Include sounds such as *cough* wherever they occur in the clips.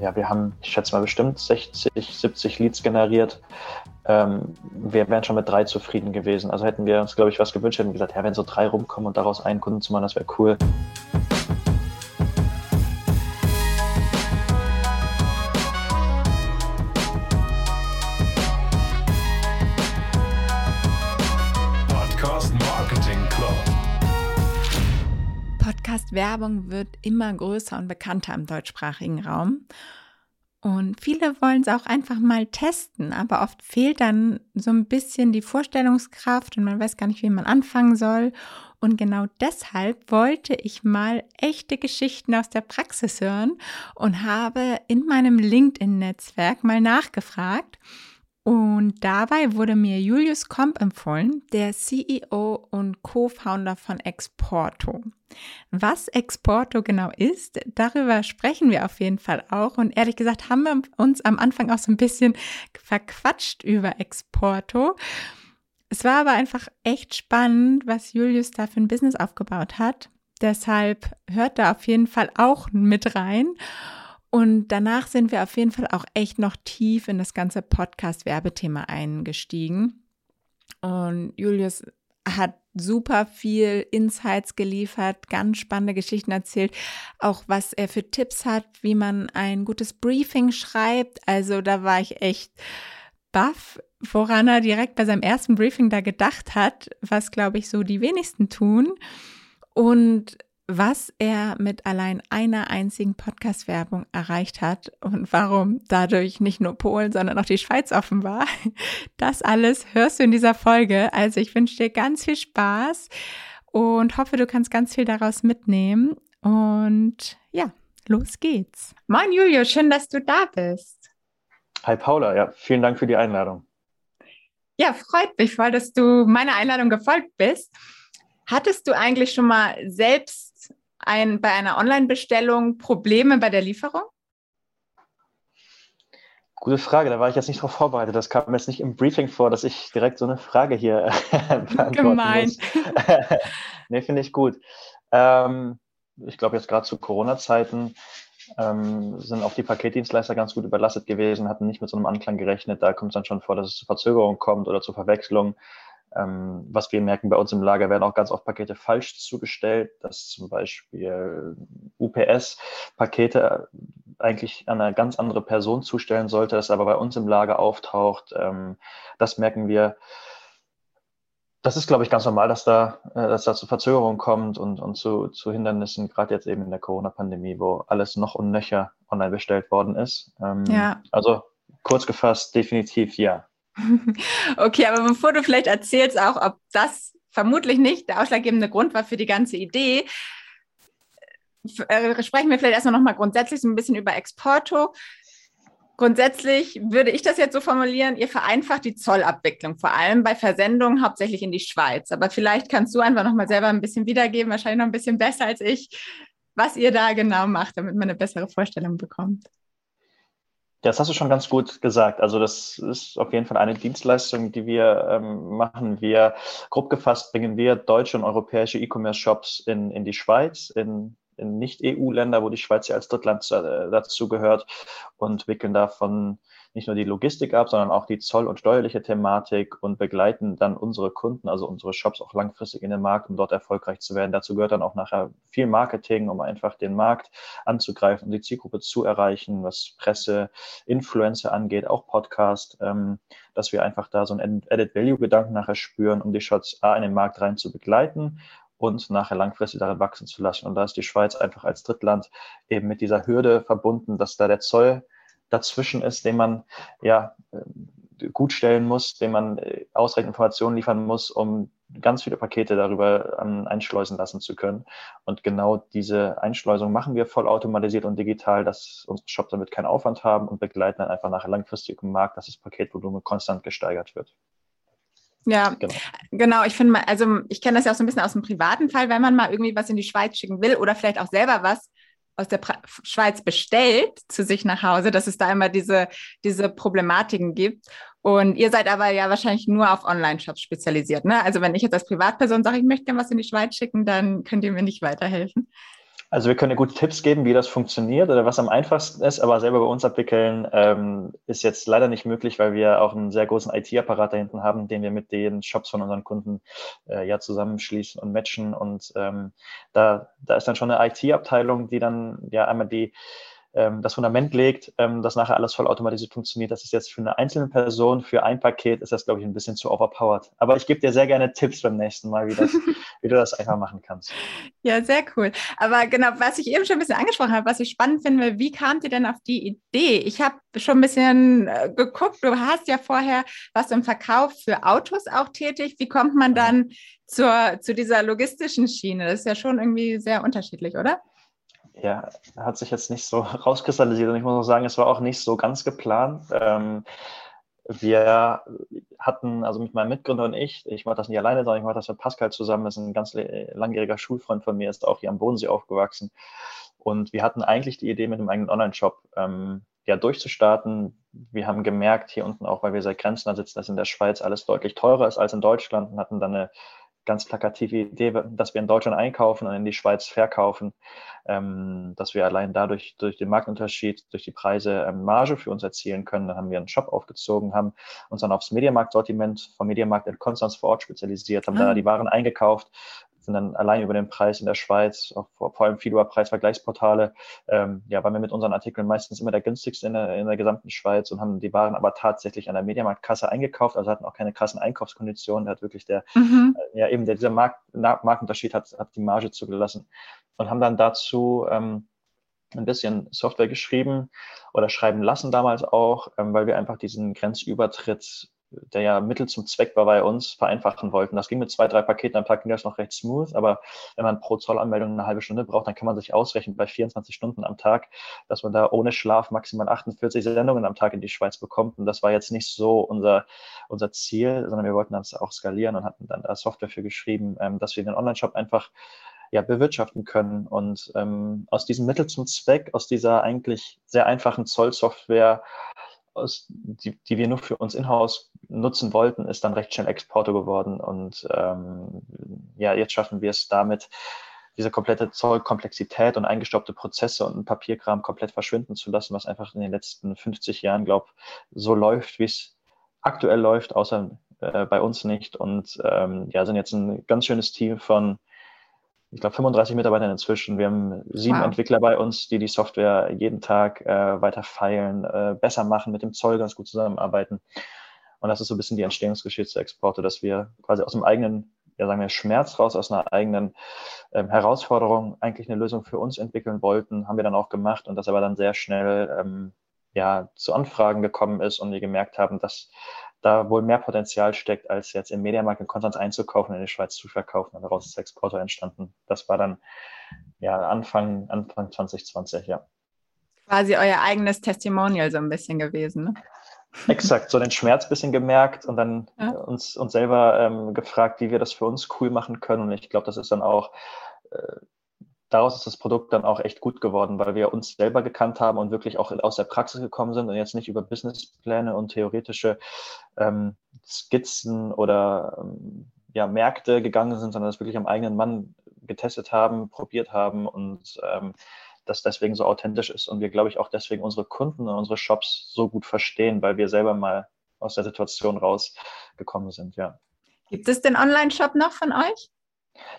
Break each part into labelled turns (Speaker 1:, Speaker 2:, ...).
Speaker 1: ja, wir haben, ich schätze mal, bestimmt 60, 70 Leads generiert. Ähm, wir wären schon mit drei zufrieden gewesen. Also hätten wir uns, glaube ich, was gewünscht, hätten wir gesagt, ja, wenn so drei rumkommen und daraus einen Kunden zu machen, das wäre cool.
Speaker 2: Podcast-Werbung wird immer größer und bekannter im deutschsprachigen Raum. Und viele wollen es auch einfach mal testen, aber oft fehlt dann so ein bisschen die Vorstellungskraft und man weiß gar nicht, wie man anfangen soll. Und genau deshalb wollte ich mal echte Geschichten aus der Praxis hören und habe in meinem LinkedIn-Netzwerk mal nachgefragt und dabei wurde mir Julius Komp empfohlen, der CEO und Co-Founder von Exporto. Was Exporto genau ist, darüber sprechen wir auf jeden Fall auch. Und ehrlich gesagt haben wir uns am Anfang auch so ein bisschen verquatscht über Exporto. Es war aber einfach echt spannend, was Julius da für ein Business aufgebaut hat. Deshalb hört da auf jeden Fall auch mit rein. Und danach sind wir auf jeden Fall auch echt noch tief in das ganze Podcast-Werbethema eingestiegen. Und Julius hat super viel Insights geliefert, ganz spannende Geschichten erzählt, auch was er für Tipps hat, wie man ein gutes Briefing schreibt. Also da war ich echt baff, woran er direkt bei seinem ersten Briefing da gedacht hat, was glaube ich so die wenigsten tun. Und was er mit allein einer einzigen Podcast-Werbung erreicht hat und warum dadurch nicht nur Polen, sondern auch die Schweiz offen war. *laughs* Das alles hörst du in dieser Folge. Also ich wünsche dir ganz viel Spaß und hoffe, du kannst ganz viel daraus mitnehmen. Und ja, los geht's. Moin Julio, schön, dass du da bist.
Speaker 1: Hi Paula, ja, vielen Dank für die Einladung.
Speaker 2: Ja, freut mich voll, dass du meiner Einladung gefolgt bist. Hattest du eigentlich schon mal selbst ein, bei einer Online-Bestellung Probleme bei der Lieferung?
Speaker 1: Gute Frage, da war ich jetzt nicht darauf vorbereitet. Das kam mir jetzt nicht im Briefing vor, dass ich direkt so eine Frage hier *laughs* beantworten Gemein. muss. *laughs* nee, finde ich gut. Ähm, ich glaube, jetzt gerade zu Corona-Zeiten ähm, sind auch die Paketdienstleister ganz gut überlastet gewesen, hatten nicht mit so einem Anklang gerechnet. Da kommt es dann schon vor, dass es zu Verzögerungen kommt oder zu Verwechslungen. Ähm, was wir merken, bei uns im Lager werden auch ganz oft Pakete falsch zugestellt, dass zum Beispiel UPS Pakete eigentlich an eine ganz andere Person zustellen sollte, das aber bei uns im Lager auftaucht. Ähm, das merken wir. Das ist, glaube ich, ganz normal, dass da, äh, dass da zu Verzögerungen kommt und, und zu, zu Hindernissen, gerade jetzt eben in der Corona-Pandemie, wo alles noch und nöcher online bestellt worden ist. Ähm, ja. Also kurz gefasst, definitiv ja. *laughs*
Speaker 2: Okay, aber bevor du vielleicht erzählst auch, ob das vermutlich nicht der ausschlaggebende Grund war für die ganze Idee, äh, sprechen wir vielleicht erstmal nochmal grundsätzlich so ein bisschen über Exporto. Grundsätzlich würde ich das jetzt so formulieren, ihr vereinfacht die Zollabwicklung, vor allem bei Versendungen hauptsächlich in die Schweiz. Aber vielleicht kannst du einfach nochmal selber ein bisschen wiedergeben, wahrscheinlich noch ein bisschen besser als ich, was ihr da genau macht, damit man eine bessere Vorstellung bekommt.
Speaker 1: Das hast du schon ganz gut gesagt. Also das ist auf jeden Fall eine Dienstleistung, die wir ähm, machen. Wir, grob gefasst, bringen wir deutsche und europäische E-Commerce-Shops in, in die Schweiz, in, in Nicht-EU-Länder, wo die Schweiz ja als Drittland äh, dazu gehört und wickeln davon nicht nur die Logistik ab, sondern auch die zoll- und steuerliche Thematik und begleiten dann unsere Kunden, also unsere Shops auch langfristig in den Markt, um dort erfolgreich zu werden. Dazu gehört dann auch nachher viel Marketing, um einfach den Markt anzugreifen und die Zielgruppe zu erreichen, was Presse, Influencer angeht, auch Podcast, ähm, dass wir einfach da so einen Added Value-Gedanken nachher spüren, um die Shots A in den Markt rein zu begleiten und nachher langfristig darin wachsen zu lassen. Und da ist die Schweiz einfach als Drittland eben mit dieser Hürde verbunden, dass da der Zoll dazwischen ist, den man ja äh, gut stellen muss, den man äh, ausreichend Informationen liefern muss, um ganz viele Pakete darüber einschleusen lassen zu können. Und genau diese Einschleusung machen wir voll automatisiert und digital, dass unsere Shops damit keinen Aufwand haben und begleiten dann einfach nachher langfristig im Markt, dass das Paketvolumen konstant gesteigert wird.
Speaker 2: Ja, genau. genau. Ich finde also ich kenne das ja auch so ein bisschen aus dem privaten Fall, wenn man mal irgendwie was in die Schweiz schicken will oder vielleicht auch selber was, aus der pra Schweiz bestellt zu sich nach Hause, dass es da immer diese, diese Problematiken gibt. Und ihr seid aber ja wahrscheinlich nur auf Online-Shops spezialisiert. Ne? Also wenn ich jetzt als Privatperson sage, ich möchte gerne was in die Schweiz schicken, dann könnt ihr mir nicht weiterhelfen.
Speaker 1: Also wir können gute Tipps geben, wie das funktioniert oder was am einfachsten ist, aber selber bei uns abwickeln ähm, ist jetzt leider nicht möglich, weil wir auch einen sehr großen IT-Apparat da hinten haben, den wir mit den Shops von unseren Kunden äh, ja zusammenschließen und matchen. Und ähm, da, da ist dann schon eine IT-Abteilung, die dann ja einmal die ähm, das Fundament legt, ähm, dass nachher alles voll automatisiert funktioniert. Das ist jetzt für eine einzelne Person, für ein Paket ist das, glaube ich, ein bisschen zu overpowered. Aber ich gebe dir sehr gerne Tipps beim nächsten Mal, wie, das, *laughs* wie du das einfach machen kannst.
Speaker 2: Ja, sehr cool. Aber genau, was ich eben schon ein bisschen angesprochen habe, was ich spannend finde, wie kamt ihr denn auf die Idee? Ich habe schon ein bisschen äh, geguckt, du hast ja vorher was im Verkauf für Autos auch tätig. Wie kommt man dann zur, zu dieser logistischen Schiene? Das ist ja schon irgendwie sehr unterschiedlich, oder?
Speaker 1: ja, hat sich jetzt nicht so *laughs* rauskristallisiert und ich muss auch sagen, es war auch nicht so ganz geplant. Ähm, wir hatten, also mit meinem Mitgründer und ich, ich mache das nicht alleine, sondern ich mache das mit Pascal zusammen, das ist ein ganz langjähriger Schulfreund von mir, ist auch hier am Bodensee aufgewachsen. Und wir hatten eigentlich die Idee, mit einem eigenen Online-Shop ähm, ja, durchzustarten. Wir haben gemerkt, hier unten auch, weil wir seit Grenzen sitzen, dass in der Schweiz alles deutlich teurer ist als in Deutschland und hatten dann eine ganz plakative Idee, dass wir in Deutschland einkaufen und in die Schweiz verkaufen, ähm, dass wir allein dadurch, durch den Marktunterschied, durch die Preise ähm, Marge für uns erzielen können. Dann haben wir einen Shop aufgezogen, haben uns dann aufs Mediamarkt-Sortiment vom Mediamarkt in Konstanz vor Ort spezialisiert, haben ah. da die Waren eingekauft, sind dann allein über den Preis in der Schweiz, vor, vor allem viel über Preisvergleichsportale, ähm, ja, waren wir mit unseren Artikeln meistens immer der günstigste in der, in der gesamten Schweiz und haben die Waren aber tatsächlich an der Mediamarktkasse eingekauft, also hatten auch keine krassen Einkaufskonditionen, da hat wirklich der, mhm. äh, ja eben der, dieser Markt, Markenunterschied hat, hat die Marge zugelassen und haben dann dazu ähm, ein bisschen Software geschrieben oder schreiben lassen damals auch, ähm, weil wir einfach diesen Grenzübertritt der ja Mittel zum Zweck war bei uns, vereinfachen wollten. Das ging mit zwei, drei Paketen am Tag ging das noch recht smooth, aber wenn man pro Zollanmeldung eine halbe Stunde braucht, dann kann man sich ausrechnen bei 24 Stunden am Tag, dass man da ohne Schlaf maximal 48 Sendungen am Tag in die Schweiz bekommt. Und das war jetzt nicht so unser, unser Ziel, sondern wir wollten das auch skalieren und hatten dann da Software für geschrieben, ähm, dass wir den Online-Shop einfach ja, bewirtschaften können. Und ähm, aus diesem Mittel zum Zweck, aus dieser eigentlich sehr einfachen Zollsoftware, aus, die, die wir nur für uns in-house nutzen wollten, ist dann recht schnell Exporter geworden. Und ähm, ja, jetzt schaffen wir es damit, diese komplette Zollkomplexität und eingestoppte Prozesse und Papierkram komplett verschwinden zu lassen, was einfach in den letzten 50 Jahren, glaube so läuft, wie es aktuell läuft, außer äh, bei uns nicht. Und ähm, ja, sind jetzt ein ganz schönes Team von ich glaube, 35 Mitarbeiter inzwischen. Wir haben sieben wow. Entwickler bei uns, die die Software jeden Tag äh, weiter feilen, äh, besser machen, mit dem Zoll ganz gut zusammenarbeiten. Und das ist so ein bisschen die Entstehungsgeschichte der Exporte, dass wir quasi aus dem eigenen, ja sagen wir, Schmerz raus, aus einer eigenen ähm, Herausforderung eigentlich eine Lösung für uns entwickeln wollten, haben wir dann auch gemacht und das aber dann sehr schnell ähm, ja, zu Anfragen gekommen ist und wir gemerkt haben, dass da wohl mehr Potenzial steckt, als jetzt im Mediamarkt in Konstanz einzukaufen und in die Schweiz zu verkaufen. Und daraus ist Exporter entstanden. Das war dann ja Anfang, Anfang 2020, ja.
Speaker 2: Quasi euer eigenes Testimonial so ein bisschen gewesen, ne?
Speaker 1: Exakt, so den Schmerz ein bisschen gemerkt und dann ja. uns, uns selber ähm, gefragt, wie wir das für uns cool machen können. Und ich glaube, das ist dann auch äh, daraus ist das Produkt dann auch echt gut geworden, weil wir uns selber gekannt haben und wirklich auch aus der Praxis gekommen sind und jetzt nicht über Businesspläne und theoretische ähm, Skizzen oder ähm, ja, Märkte gegangen sind, sondern das wirklich am eigenen Mann getestet haben, probiert haben und ähm, das deswegen so authentisch ist und wir, glaube ich, auch deswegen unsere Kunden und unsere Shops so gut verstehen, weil wir selber mal aus der Situation rausgekommen sind, ja.
Speaker 2: Gibt es den Online-Shop noch von euch?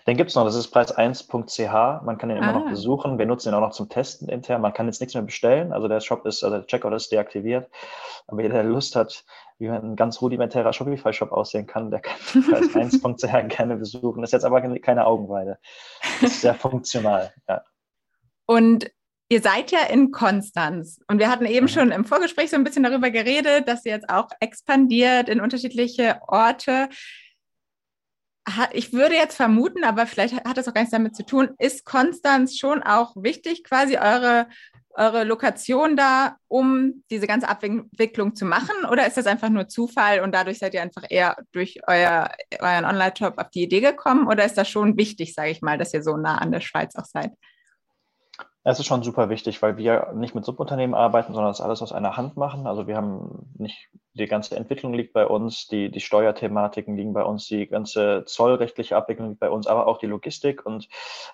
Speaker 1: Den gibt es noch, das ist preis1.ch. Man kann den immer ah. noch besuchen. Wir nutzen ihn auch noch zum Testen intern. Man kann jetzt nichts mehr bestellen. Also der Shop ist, also der Checkout ist deaktiviert. Aber jeder, der Lust hat, wie ein ganz rudimentärer Shopify-Shop aussehen kann, der kann *laughs* preis1.ch gerne besuchen. Das ist jetzt aber keine Augenweide. Das ist sehr funktional, ja.
Speaker 2: Und Ihr seid ja in Konstanz und wir hatten eben mhm. schon im Vorgespräch so ein bisschen darüber geredet, dass ihr jetzt auch expandiert in unterschiedliche Orte ich würde jetzt vermuten, aber vielleicht hat das auch gar nichts damit zu tun, ist Konstanz schon auch wichtig, quasi eure, eure Lokation da, um diese ganze Abwicklung zu machen? Oder ist das einfach nur Zufall und dadurch seid ihr einfach eher durch euer, euren Online-Shop auf die Idee gekommen? Oder ist das schon wichtig, sage ich mal, dass ihr so nah an der Schweiz auch seid?
Speaker 1: Es ist schon super wichtig, weil wir nicht mit Subunternehmen arbeiten, sondern das alles aus einer Hand machen. Also wir haben nicht die ganze Entwicklung liegt bei uns, die, die Steuerthematiken liegen bei uns, die ganze zollrechtliche Abwicklung liegt bei uns, aber auch die Logistik. Und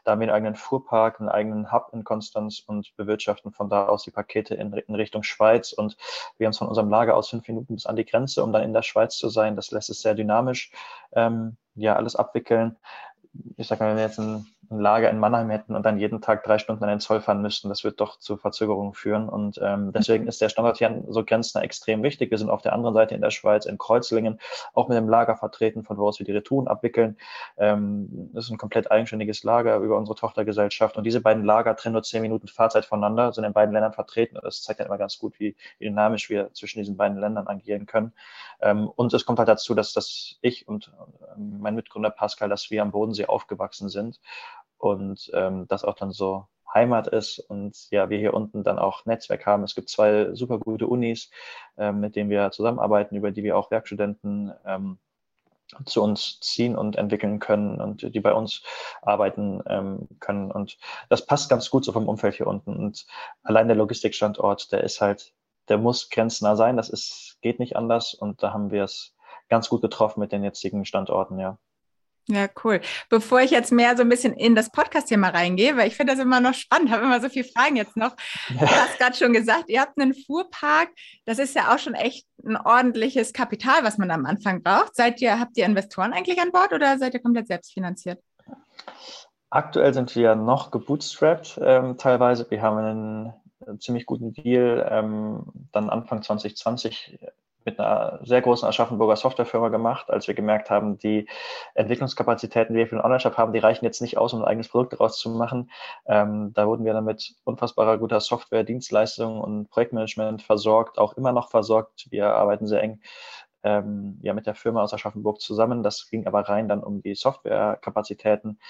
Speaker 1: da haben wir einen eigenen Fuhrpark, einen eigenen Hub in Konstanz und bewirtschaften von da aus die Pakete in, in Richtung Schweiz. Und wir haben es von unserem Lager aus fünf Minuten bis an die Grenze, um dann in der Schweiz zu sein. Das lässt es sehr dynamisch ähm, ja, alles abwickeln ich sag mal, wenn wir jetzt ein, ein, Lager in Mannheim hätten und dann jeden Tag drei Stunden an den Zoll fahren müssten, das wird doch zu Verzögerungen führen. Und ähm, deswegen ist der Standort hier so Grenzner extrem wichtig. Wir sind auf der anderen Seite in der Schweiz, in Kreuzlingen, auch mit dem Lager vertreten, von wo aus wir die Retouren abwickeln. Ähm, das ist ein komplett eigenständiges Lager über unsere Tochtergesellschaft. Und diese beiden Lager trennen nur zehn Minuten Fahrzeit voneinander, sind in beiden Ländern vertreten. Das zeigt ja immer ganz gut, wie, wie dynamisch wir zwischen diesen beiden Ländern agieren können. Ähm, und es kommt halt dazu, dass, dass ich und ähm, mein Mitgründer Pascal, dass wir am Bodensee aufgewachsen sind und ähm, das auch dann so Heimat ist und ja, wir hier unten dann auch Netzwerk haben. Es gibt zwei super gute Unis, ähm, mit denen wir zusammenarbeiten, über die wir auch Werkstudenten ähm, zu uns ziehen und entwickeln können und die bei uns arbeiten ähm, können. Und das passt ganz gut so vom Umfeld hier unten. Und allein der Logistikstandort, der ist halt, der muss grenznah sein. Das ist, geht nicht anders. Und da haben wir es ganz gut getroffen mit den jetzigen Standorten, ja.
Speaker 2: Ja, cool. Bevor ich jetzt mehr so ein bisschen in das Podcast-Thema reingehe, weil ich finde das immer noch spannend, habe immer so viele Fragen jetzt noch. *laughs* Du hast gerade schon gesagt, ihr habt einen Fuhrpark. Das ist ja auch schon echt ein ordentliches Kapital, was man am Anfang braucht. Seid ihr, habt ihr Investoren eigentlich an Bord oder seid ihr komplett selbstfinanziert?
Speaker 1: Aktuell sind wir noch gebootstrapped ähm, teilweise. Wir haben einen ziemlich guten Deal ähm, dann Anfang 2020 mit einer sehr großen Aschaffenburger Softwarefirma gemacht, als wir gemerkt haben, die Entwicklungskapazitäten, die wir für den Online-Shop haben, die reichen jetzt nicht aus, um ein eigenes Produkt daraus zu machen. Ähm, da wurden wir dann mit unfassbarer guter Software, Dienstleistungen und Projektmanagement versorgt, auch immer noch versorgt. Wir arbeiten sehr eng ähm, ja, mit der Firma aus Aschaffenburg zusammen. Das ging aber rein dann um die Softwarekapazitäten.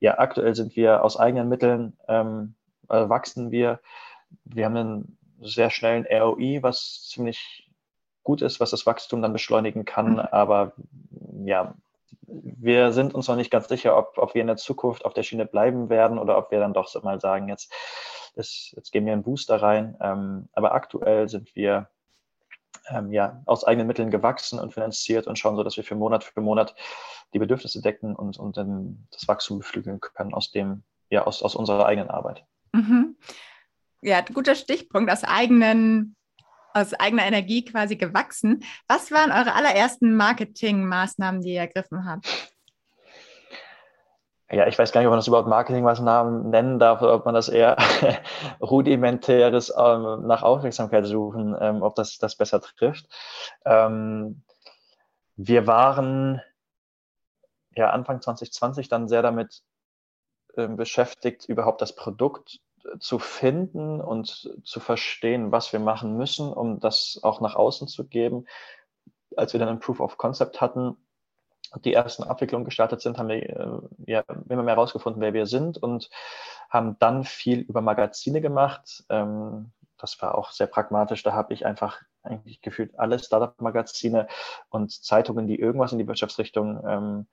Speaker 1: Ja, aktuell sind wir aus eigenen Mitteln, ähm, äh, wachsen wir. Wir haben einen sehr schnellen ROI, was ziemlich gut ist, was das Wachstum dann beschleunigen kann. Mhm. Aber ja, wir sind uns noch nicht ganz sicher, ob, ob wir in der Zukunft auf der Schiene bleiben werden oder ob wir dann doch mal sagen, jetzt, ist, jetzt geben wir einen Booster rein. Ähm, aber aktuell sind wir ähm, ja, aus eigenen Mitteln gewachsen und finanziert und schauen so, dass wir für Monat für Monat die Bedürfnisse decken und, und dann das Wachstum beflügeln können aus dem, ja, aus, aus unserer eigenen Arbeit. Mhm.
Speaker 2: Ja, guter Stichpunkt, aus eigenen aus eigener Energie quasi gewachsen. Was waren eure allerersten Marketingmaßnahmen, die ihr ergriffen habt?
Speaker 1: Ja, ich weiß gar nicht, ob man das überhaupt Marketingmaßnahmen nennen darf oder ob man das eher *laughs* rudimentäres ähm, nach Aufmerksamkeit suchen, ähm, ob das das besser trifft. Ähm, wir waren ja Anfang 2020 dann sehr damit ähm, beschäftigt, überhaupt das Produkt zu finden und zu verstehen, was wir machen müssen, um das auch nach außen zu geben. Als wir dann ein Proof of Concept hatten und die ersten Abwicklungen gestartet sind, haben wir äh, ja, immer mehr herausgefunden, wer wir sind und haben dann viel über Magazine gemacht. Ähm, das war auch sehr pragmatisch. Da habe ich einfach eigentlich gefühlt alle Startup-Magazine und Zeitungen, die irgendwas in die Wirtschaftsrichtung ähm,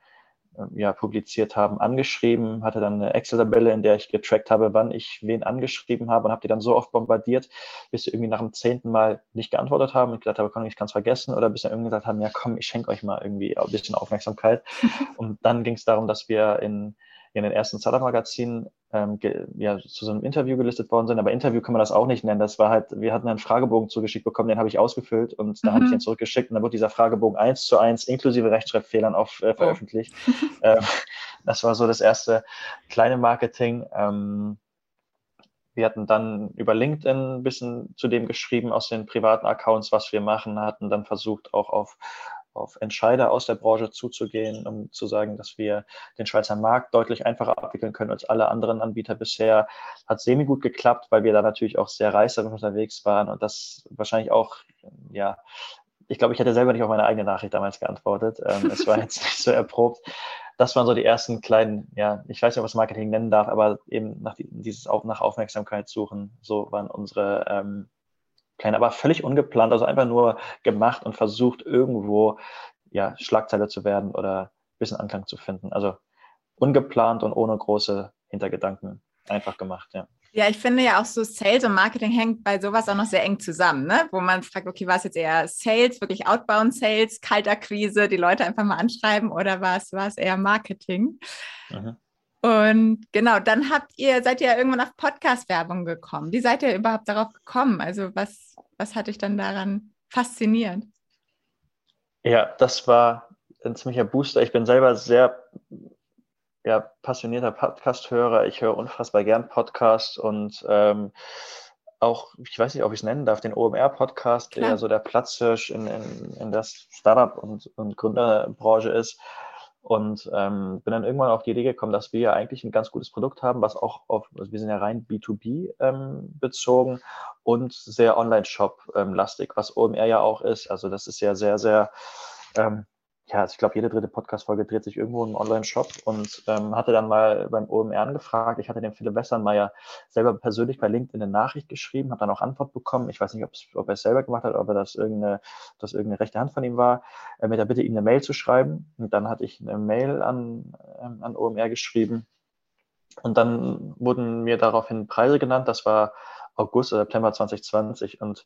Speaker 1: ja, publiziert haben, angeschrieben, hatte dann eine Excel-Tabelle, in der ich getrackt habe, wann ich wen angeschrieben habe und habe die dann so oft bombardiert, bis sie irgendwie nach dem zehnten Mal nicht geantwortet haben und gesagt habe, komm, ich kann es vergessen oder bis sie irgendwie gesagt haben, ja komm, ich schenke euch mal irgendwie ein bisschen Aufmerksamkeit. *laughs* und dann ging es darum, dass wir in in den ersten Startup-Magazinen ähm, ja, zu so einem Interview gelistet worden sind. Aber Interview kann man das auch nicht nennen. Das war halt, wir hatten einen Fragebogen zugeschickt bekommen, den habe ich ausgefüllt und da mhm. habe ich den zurückgeschickt und dann wurde dieser Fragebogen eins zu eins inklusive Rechtschreibfehlern auf, äh, oh. veröffentlicht. *laughs* Ähm, das war so das erste kleine Marketing. Ähm, wir hatten dann über LinkedIn ein bisschen zu dem geschrieben aus den privaten Accounts, was wir machen, hatten dann versucht, auch auf auf Entscheider aus der Branche zuzugehen, um zu sagen, dass wir den Schweizer Markt deutlich einfacher abwickeln können als alle anderen Anbieter bisher. Hat semi gut geklappt, weil wir da natürlich auch sehr reißerisch unterwegs waren und das wahrscheinlich auch, ja, ich glaube, ich hätte selber nicht auf meine eigene Nachricht damals geantwortet. Ähm, es war jetzt *laughs* nicht so erprobt. Das waren so die ersten kleinen, ja, ich weiß nicht, ob ich es Marketing nennen darf, aber eben nach dieses nach Aufmerksamkeit suchen. So waren unsere ähm, klein, aber völlig ungeplant, also einfach nur gemacht und versucht, irgendwo ja, Schlagzeile zu werden oder ein bisschen Anklang zu finden. Also ungeplant und ohne große Hintergedanken einfach gemacht, ja.
Speaker 2: Ja, ich finde ja auch so Sales und Marketing hängt bei sowas auch noch sehr eng zusammen, ne? wo man fragt, okay, war es jetzt eher Sales, wirklich Outbound Sales, Kaltakquise, die Leute einfach mal anschreiben oder war es, war es eher Marketing? Mhm. Und genau, dann habt ihr, seid ihr irgendwann auf Podcast-Werbung gekommen. Wie seid ihr überhaupt darauf gekommen? Also was, was hat dich dann daran fasziniert?
Speaker 1: Ja, das war ein ziemlicher Booster. Ich bin selber sehr ja, passionierter Podcast-Hörer. Ich höre unfassbar gern Podcasts und ähm, auch, ich weiß nicht, ob ich es nennen darf, den OMR-Podcast, der ja so der Platzhirsch in, in, in der Startup- und, und Gründerbranche ist. Und ähm, bin dann irgendwann auf die Idee gekommen, dass wir ja eigentlich ein ganz gutes Produkt haben, was auch auf, also wir sind ja rein B2B ähm, bezogen und sehr Online-Shop-lastig, ähm, was OMR ja auch ist. Also das ist ja sehr, sehr ähm, ja, also ich glaube, jede dritte Podcast-Folge dreht sich irgendwo im Online-Shop und ähm, hatte dann mal beim OMR angefragt. Ich hatte dem Philipp Wessernmeier selber persönlich bei LinkedIn eine Nachricht geschrieben, habe dann auch Antwort bekommen. Ich weiß nicht, ob er es selber gemacht hat, ob das irgendeine, das irgendeine rechte Hand von ihm war, äh, mit der Bitte, ihm eine Mail zu schreiben. Und dann hatte ich eine Mail an, ähm, an OMR geschrieben. Und dann wurden mir daraufhin Preise genannt. Das war August oder September 2020 und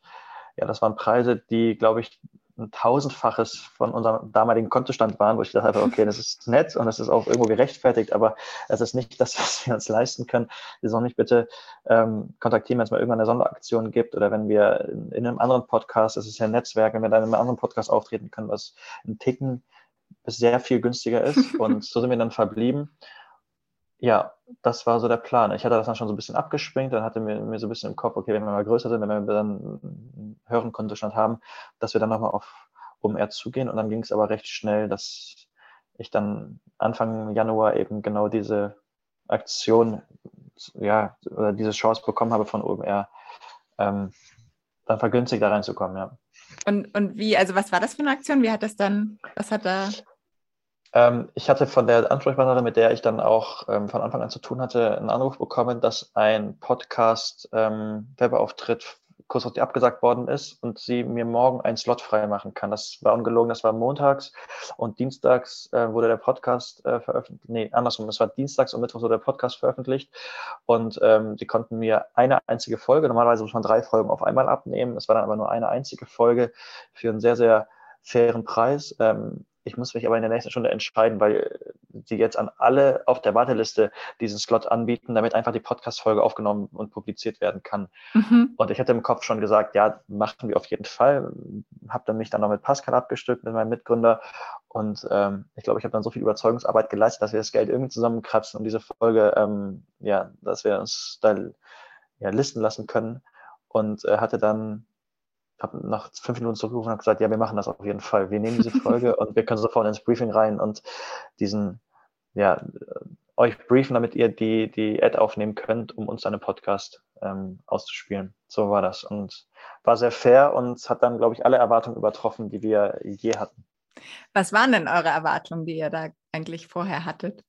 Speaker 1: ja, das waren Preise, die, glaube ich, ein tausendfaches von unserem damaligen Kontostand waren, wo ich dachte, okay, das ist nett und das ist auch irgendwo gerechtfertigt, aber es ist nicht das, *laughs* was wir uns leisten können. Wir sollen nicht bitte ähm, kontaktieren, wenn es mal irgendwann eine Sonderaktion gibt oder wenn wir in, in einem anderen Podcast, das ist ja ein Netzwerk, wenn wir dann in einem anderen Podcast auftreten können, was ein Ticken bis sehr viel günstiger ist. *laughs* Und so sind wir dann verblieben ja, das war so der Plan. Ich hatte das dann schon so ein bisschen abgespringt, dann hatte mir, mir so ein bisschen im Kopf, okay, wenn wir mal größer sind, wenn wir dann einen höheren Kontostand haben, dass wir dann nochmal auf OMR zugehen. Und dann ging es aber recht schnell, dass ich dann Anfang Januar eben genau diese Aktion, ja, oder diese Chance bekommen habe von OMR, ähm, dann vergünstigt da reinzukommen, ja.
Speaker 2: Und, und wie, also was war das für eine Aktion? Wie hat das dann, was hat da
Speaker 1: ähm, ich hatte von der Ansprechpartnerin, mit der ich dann auch ähm, von Anfang an zu tun hatte, einen Anruf bekommen, dass ein Podcast-Webauftritt ähm, kurzfristig abgesagt worden ist und sie mir morgen einen Slot frei machen kann. Das war ungelogen, das war montags und dienstags äh, wurde der Podcast äh, veröffentlicht. Nee, andersrum, es war dienstags und mittwochs wurde der Podcast veröffentlicht und ähm, sie konnten mir eine einzige Folge, normalerweise muss man drei Folgen auf einmal abnehmen, es war dann aber nur eine einzige Folge für einen sehr, sehr fairen Preis. Ähm, ich muss mich aber in der nächsten Stunde entscheiden, weil sie jetzt an alle auf der Warteliste diesen Slot anbieten, damit einfach die Podcast-Folge aufgenommen und publiziert werden kann. Mhm. Und ich hatte im Kopf schon gesagt, ja, machen wir auf jeden Fall. Habe dann mich dann noch mit Pascal abgestimmt, mit meinem Mitgründer. Und ähm, ich glaube, ich habe dann so viel Überzeugungsarbeit geleistet, dass wir das Geld irgendwie zusammenkratzen und diese Folge, ähm, ja, dass wir uns da ja, listen lassen können. Und äh, hatte dann habe nach fünf Minuten zurückgerufen und gesagt, ja, wir machen das auf jeden Fall. Wir nehmen diese Folge *laughs* und wir können sofort ins Briefing rein und diesen, ja, euch briefen, damit ihr die, die Ad aufnehmen könnt, um uns einen Podcast ähm, auszuspielen. So war das und war sehr fair und hat dann, glaube ich, alle Erwartungen übertroffen, die wir je hatten.
Speaker 2: Was waren denn eure Erwartungen, die ihr da eigentlich vorher hattet?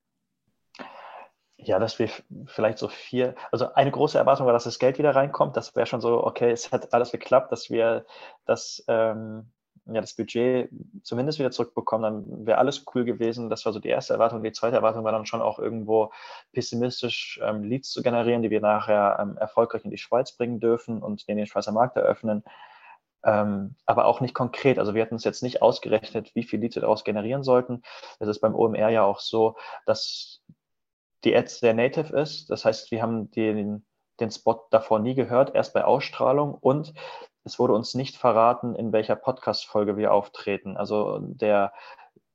Speaker 1: Ja, dass wir vielleicht so vier, also eine große Erwartung war, dass das Geld wieder reinkommt. Das wäre schon so, okay, es hat alles geklappt, dass wir das, ähm, ja, das Budget zumindest wieder zurückbekommen, dann wäre alles cool gewesen. Das war so die erste Erwartung. Die zweite Erwartung war dann schon auch irgendwo pessimistisch, ähm, Leads zu generieren, die wir nachher ähm, erfolgreich in die Schweiz bringen dürfen und den, den Schweizer Markt eröffnen. Ähm, aber auch nicht konkret. Also wir hatten uns jetzt nicht ausgerechnet, wie viel Leads wir daraus generieren sollten. Es ist beim OMR ja auch so, dass die Ad sehr native ist. Das heißt, wir haben den, den Spot davor nie gehört, erst bei Ausstrahlung und es wurde uns nicht verraten, in welcher Podcast-Folge wir auftreten. Also der,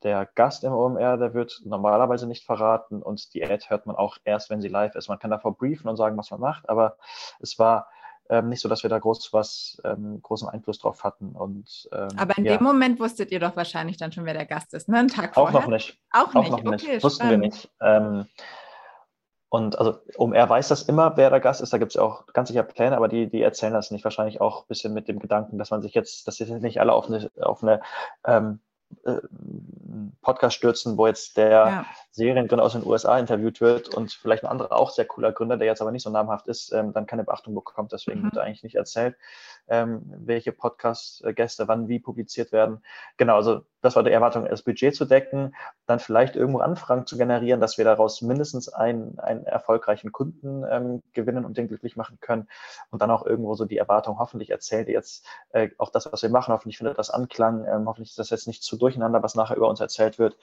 Speaker 1: der Gast im OMR, der wird normalerweise nicht verraten und die Ad hört man auch erst, wenn sie live ist. Man kann davor briefen und sagen, was man macht, aber es war ähm, nicht so, dass wir da groß was, ähm, großen Einfluss drauf hatten. Und,
Speaker 2: ähm, aber in ja. dem Moment wusstet ihr doch wahrscheinlich dann schon, wer der Gast ist, ne? Einen
Speaker 1: Tag vorher? Auch noch nicht.
Speaker 2: Auch,
Speaker 1: auch
Speaker 2: nicht,
Speaker 1: noch okay, nicht. Wussten spannend. wir nicht. Und also OMR weiß das immer, wer der Gast ist. Da gibt es auch ganz sicher Pläne, aber die, die erzählen das nicht. Wahrscheinlich auch ein bisschen mit dem Gedanken, dass man sich jetzt, dass sich nicht alle auf eine, auf eine ähm, äh, Podcast stürzen, wo jetzt der ja. Seriengründer aus den USA interviewt wird und vielleicht ein anderer auch sehr cooler Gründer, der jetzt aber nicht so namhaft ist, ähm, dann keine Beachtung bekommt. Deswegen mhm. wird eigentlich nicht erzählt, ähm, welche Podcast-Gäste wann wie publiziert werden. Genau, also das war die Erwartung, das Budget zu decken, dann vielleicht irgendwo Anfragen zu generieren, dass wir daraus mindestens einen, einen erfolgreichen Kunden ähm, gewinnen und den glücklich machen können und dann auch irgendwo so die Erwartung, hoffentlich erzählt jetzt äh, auch das, was wir machen, hoffentlich findet das Anklang, ähm, hoffentlich ist das jetzt nicht zu durcheinander, was nachher über uns erzählt wird.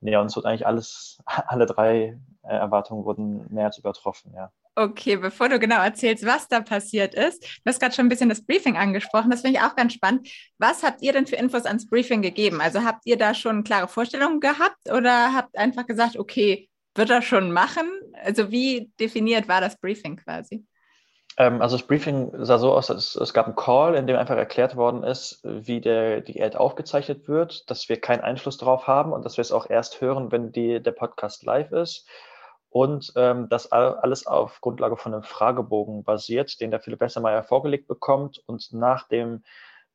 Speaker 1: Ja, uns wird eigentlich alles, *laughs* alle drei äh, Erwartungen wurden mehr als übertroffen, ja.
Speaker 2: Okay, bevor du genau erzählst, was da passiert ist, du hast gerade schon ein bisschen das Briefing angesprochen, das finde ich auch ganz spannend. Was habt ihr denn für Infos ans Briefing gegeben? Also habt ihr da schon klare Vorstellungen gehabt oder habt einfach gesagt, okay, wird er schon machen? Also wie definiert war das Briefing quasi?
Speaker 1: Ähm, also das Briefing sah so aus, dass es gab einen Call, in dem einfach erklärt worden ist, wie der, die Ad aufgezeichnet wird, dass wir keinen Einfluss darauf haben und dass wir es auch erst hören, wenn die, der Podcast live ist und ähm, das alles auf Grundlage von einem Fragebogen basiert, den der Philipp Bessermeier vorgelegt bekommt und nach dem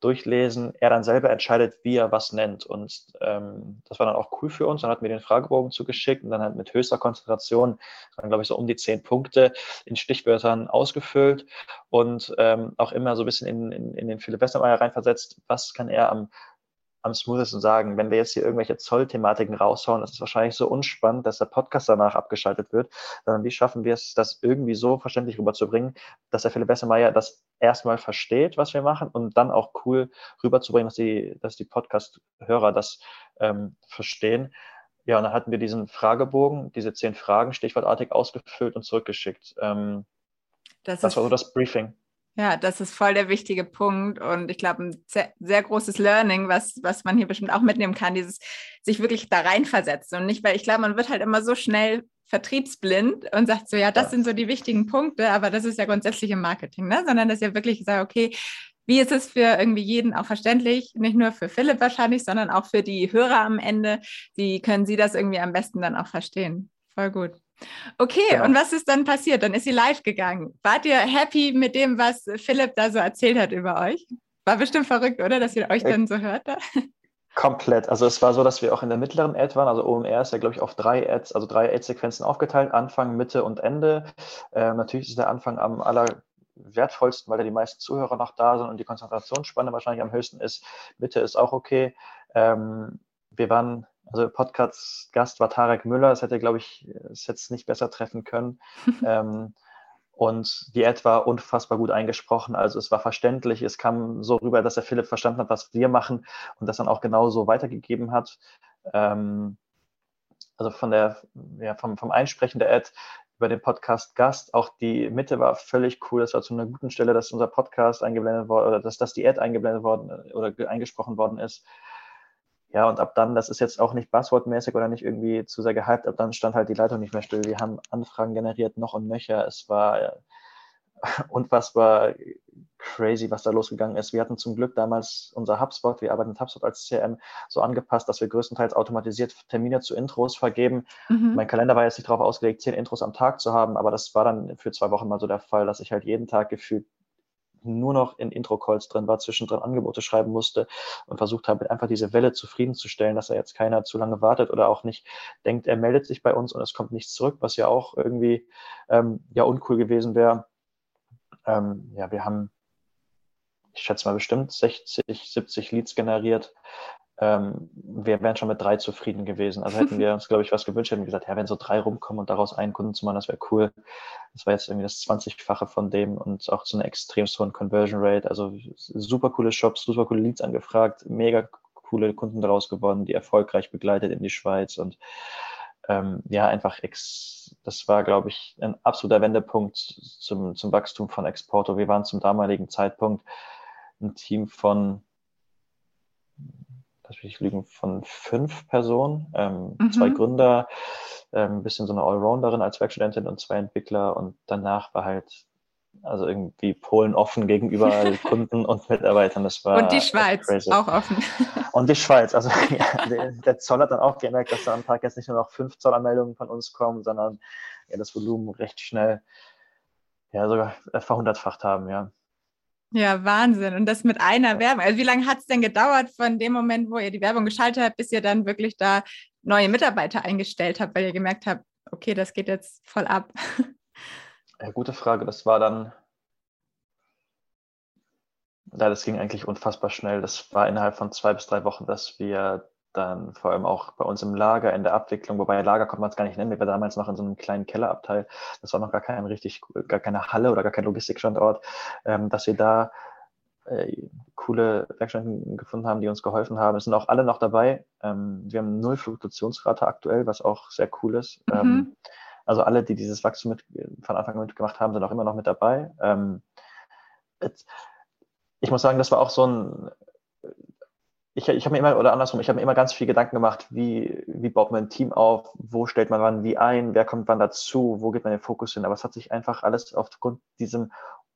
Speaker 1: Durchlesen er dann selber entscheidet, wie er was nennt. Und ähm, das war dann auch cool für uns. Dann hatten wir den Fragebogen zugeschickt und dann halt mit höchster Konzentration, dann glaube ich so um die zehn Punkte in Stichwörtern ausgefüllt und ähm, auch immer so ein bisschen in, in, in den Philipp Westermeier reinversetzt, was kann er am am smoothesten sagen, wenn wir jetzt hier irgendwelche Zollthematiken raushauen, das ist wahrscheinlich so unspannend, dass der Podcast danach abgeschaltet wird, sondern wie schaffen wir es, das irgendwie so verständlich rüberzubringen, dass der Philipp Bessemeyer das erstmal versteht, was wir machen und dann auch cool rüberzubringen, dass die, dass die Podcast-Hörer das ähm, verstehen. Ja, und dann hatten wir diesen Fragebogen, diese zehn Fragen stichwortartig ausgefüllt und zurückgeschickt. Ähm, das, das war so das Briefing.
Speaker 2: Ja, das ist voll der wichtige Punkt und ich glaube, ein sehr, sehr, großes Learning, was, was man hier bestimmt auch mitnehmen kann, dieses sich wirklich da reinversetzen und nicht, weil ich glaube, man wird halt immer so schnell vertriebsblind und sagt so, ja, das ja. sind so die wichtigen Punkte, aber das ist ja grundsätzlich im Marketing, ne? sondern dass ja wirklich sagt, okay, wie ist es für irgendwie jeden auch verständlich, nicht nur für Philipp wahrscheinlich, sondern auch für die Hörer am Ende, wie können sie das irgendwie am besten dann auch verstehen? Voll gut. Okay, genau. und was ist dann passiert? Dann ist sie live gegangen. Wart ihr happy mit dem, was Philipp da so erzählt hat über euch? War bestimmt verrückt, oder, dass ihr euch äh, dann so hört? *laughs*
Speaker 1: Komplett. Also es war so, dass wir auch in der mittleren Ad waren. Also OMR ist ja, glaube ich, auf drei Ads, also drei Ad-Sequenzen aufgeteilt, Anfang, Mitte und Ende. Äh, natürlich ist der Anfang am allerwertvollsten, weil da die meisten Zuhörer noch da sind und die Konzentrationsspanne wahrscheinlich am höchsten ist. Mitte ist auch okay. Ähm, wir waren also Podcast-Gast war Tarek Müller, das hätte, glaube ich, es jetzt nicht besser treffen können. *laughs* ähm, und die Ad war unfassbar gut eingesprochen. Also es war verständlich. Es kam so rüber, dass der Philipp verstanden hat, was wir machen und das dann auch genauso weitergegeben hat. Ähm, also von der, ja, vom, vom Einsprechen der Ad über den Podcast Gast. Auch die Mitte war völlig cool. Das war zu einer guten Stelle, dass unser Podcast eingeblendet wurde oder dass, dass die Ad eingeblendet worden oder eingesprochen worden ist. Ja, und ab dann, das ist jetzt auch nicht buzzwordmäßig oder nicht irgendwie zu sehr gehypt, ab dann stand halt die Leitung nicht mehr still. Wir haben Anfragen generiert, noch und nöcher. Es war äh, *laughs* unfassbar crazy, was da losgegangen ist. Wir hatten zum Glück damals unser HubSpot, wir arbeiten mit HubSpot als CRM, so angepasst, dass wir größtenteils automatisiert Termine zu Intros vergeben. Mhm. Mein Kalender war jetzt nicht darauf ausgelegt, zehn Intros am Tag zu haben, aber das war dann für zwei Wochen mal so der Fall, dass ich halt jeden Tag gefühlt nur noch in Intro-Calls drin war, zwischendrin Angebote schreiben musste und versucht habe, einfach diese Welle zufriedenzustellen, dass er jetzt keiner zu lange wartet oder auch nicht denkt, er meldet sich bei uns und es kommt nichts zurück, was ja auch irgendwie ähm, ja uncool gewesen wäre. Ähm, ja, wir haben, ich schätze mal bestimmt 60, 70 Leads generiert ähm, wir wären schon mit drei zufrieden gewesen. Also hätten wir *laughs* uns, glaube ich, was gewünscht, hätten wir gesagt, ja, wenn so drei rumkommen und daraus einen Kunden zu machen, das wäre cool. Das war jetzt irgendwie das 20-fache von dem und auch so eine extrem hohe Conversion Rate. Also super coole Shops, super coole Leads angefragt, mega coole Kunden daraus geworden, die erfolgreich begleitet in die Schweiz und ähm, ja, einfach ex, das war, glaube ich, ein absoluter Wendepunkt zum, zum Wachstum von Exporto. Wir waren zum damaligen Zeitpunkt ein Team von lass mich lügen, von fünf Personen, ähm, mhm. zwei Gründer, ähm, ein bisschen so eine Allrounderin als Werkstudentin und zwei Entwickler und danach war halt also irgendwie Polen offen gegenüber *laughs* Kunden und Mitarbeitern. Das war
Speaker 2: und die Schweiz crazy. auch offen. *laughs*
Speaker 1: Und die Schweiz. Also *laughs* ja, der, der, Zoll hat dann auch gemerkt, dass da am Tag jetzt nicht nur noch fünf Zollanmeldungen von uns kommen, sondern ja, das Volumen recht schnell ja sogar verhundertfacht haben, ja.
Speaker 2: Ja, Wahnsinn. Und das mit einer Werbung. Also wie lange hat es denn gedauert von dem Moment, wo ihr die Werbung geschaltet habt, bis ihr dann wirklich da neue Mitarbeiter eingestellt habt, weil ihr gemerkt habt, okay, das geht jetzt voll ab? *laughs*
Speaker 1: Ja, gute Frage. Das war dann, ja, das ging eigentlich unfassbar schnell. Das war innerhalb von zwei bis drei Wochen, dass wir dann vor allem auch bei uns im Lager, in der Abwicklung, wobei Lager konnte man es gar nicht nennen, wir waren damals noch in so einem kleinen Kellerabteil, das war noch gar kein richtig, gar keine Halle oder gar kein Logistikstandort, ähm, dass wir da äh, coole Werkstätten gefunden haben, die uns geholfen haben. Es sind auch alle noch dabei. Ähm, wir haben null Fluktuationsrate aktuell, was auch sehr cool ist. Mhm. Ähm, also alle, die dieses Wachstum mit, von Anfang an mitgemacht haben, sind auch immer noch mit dabei. Ähm, ich muss sagen, das war auch so ein ich, ich habe mir immer, oder andersrum, ich habe mir immer ganz viel Gedanken gemacht, wie, wie baut man ein Team auf, wo stellt man wann wie ein, wer kommt wann dazu, wo geht man den Fokus hin. Aber es hat sich einfach alles aufgrund diesem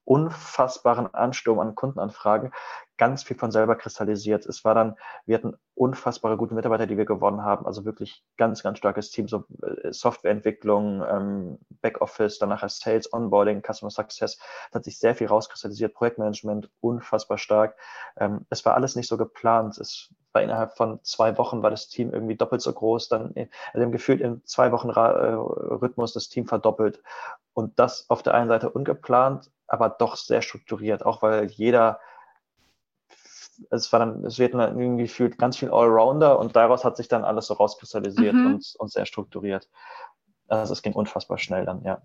Speaker 1: unfassbaren Ansturm an Kundenanfragen ganz viel von selber kristallisiert. Es war dann, wir hatten unfassbare gute Mitarbeiter, die wir gewonnen haben, also wirklich ganz, ganz starkes Team, so äh, Softwareentwicklung, ähm, Backoffice, danach Sales, Onboarding, Customer Success, da hat sich sehr viel rauskristallisiert, Projektmanagement unfassbar stark. Ähm, es war alles nicht so geplant. Es war innerhalb von zwei Wochen war das Team irgendwie doppelt so groß, dann äh, also im gefühlt in zwei Wochen äh, Rhythmus das Team verdoppelt. Und das auf der einen Seite ungeplant, aber doch sehr strukturiert, auch weil jeder, es war dann, es wird dann irgendwie gefühlt ganz viel Allrounder und daraus hat sich dann alles so rauskristallisiert mhm. und, und sehr strukturiert. Also es ging unfassbar schnell dann, ja.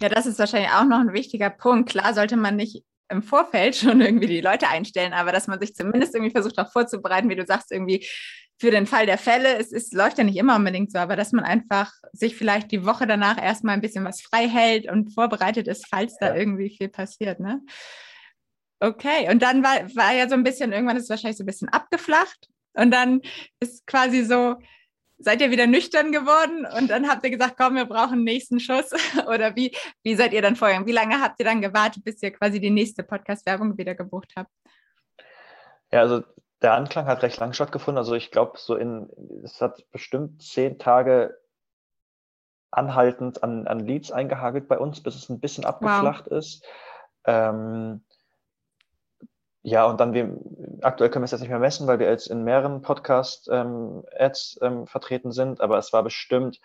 Speaker 2: Ja, das ist wahrscheinlich auch noch ein wichtiger Punkt. Klar sollte man nicht im Vorfeld *laughs* schon irgendwie die Leute einstellen, aber dass man sich zumindest irgendwie versucht, auch vorzubereiten, wie du sagst, irgendwie für den Fall der Fälle. Es, es läuft ja nicht immer unbedingt so, aber dass man einfach sich vielleicht die Woche danach erstmal ein bisschen was frei hält und vorbereitet ist, falls da irgendwie viel passiert. Ne? Okay, und dann war, war ja so ein bisschen, irgendwann ist es wahrscheinlich so ein bisschen abgeflacht und dann ist quasi so, seid ihr wieder nüchtern geworden und dann habt ihr gesagt, komm, wir brauchen einen nächsten Schuss? *laughs* Oder wie, wie seid ihr dann vorher? Wie lange habt ihr dann gewartet, bis ihr quasi die nächste Podcast-Werbung wieder gebucht habt?
Speaker 1: Ja, also der Anklang hat recht lang stattgefunden. Also ich glaube, so in, es hat bestimmt zehn Tage anhaltend an, an Leads eingehagelt bei uns, bis es ein bisschen abgeflacht wow. ist. Ähm, ja, und dann wir, aktuell können wir es jetzt nicht mehr messen, weil wir jetzt in mehreren Podcast-Ads ähm, ähm, vertreten sind, aber es war bestimmt,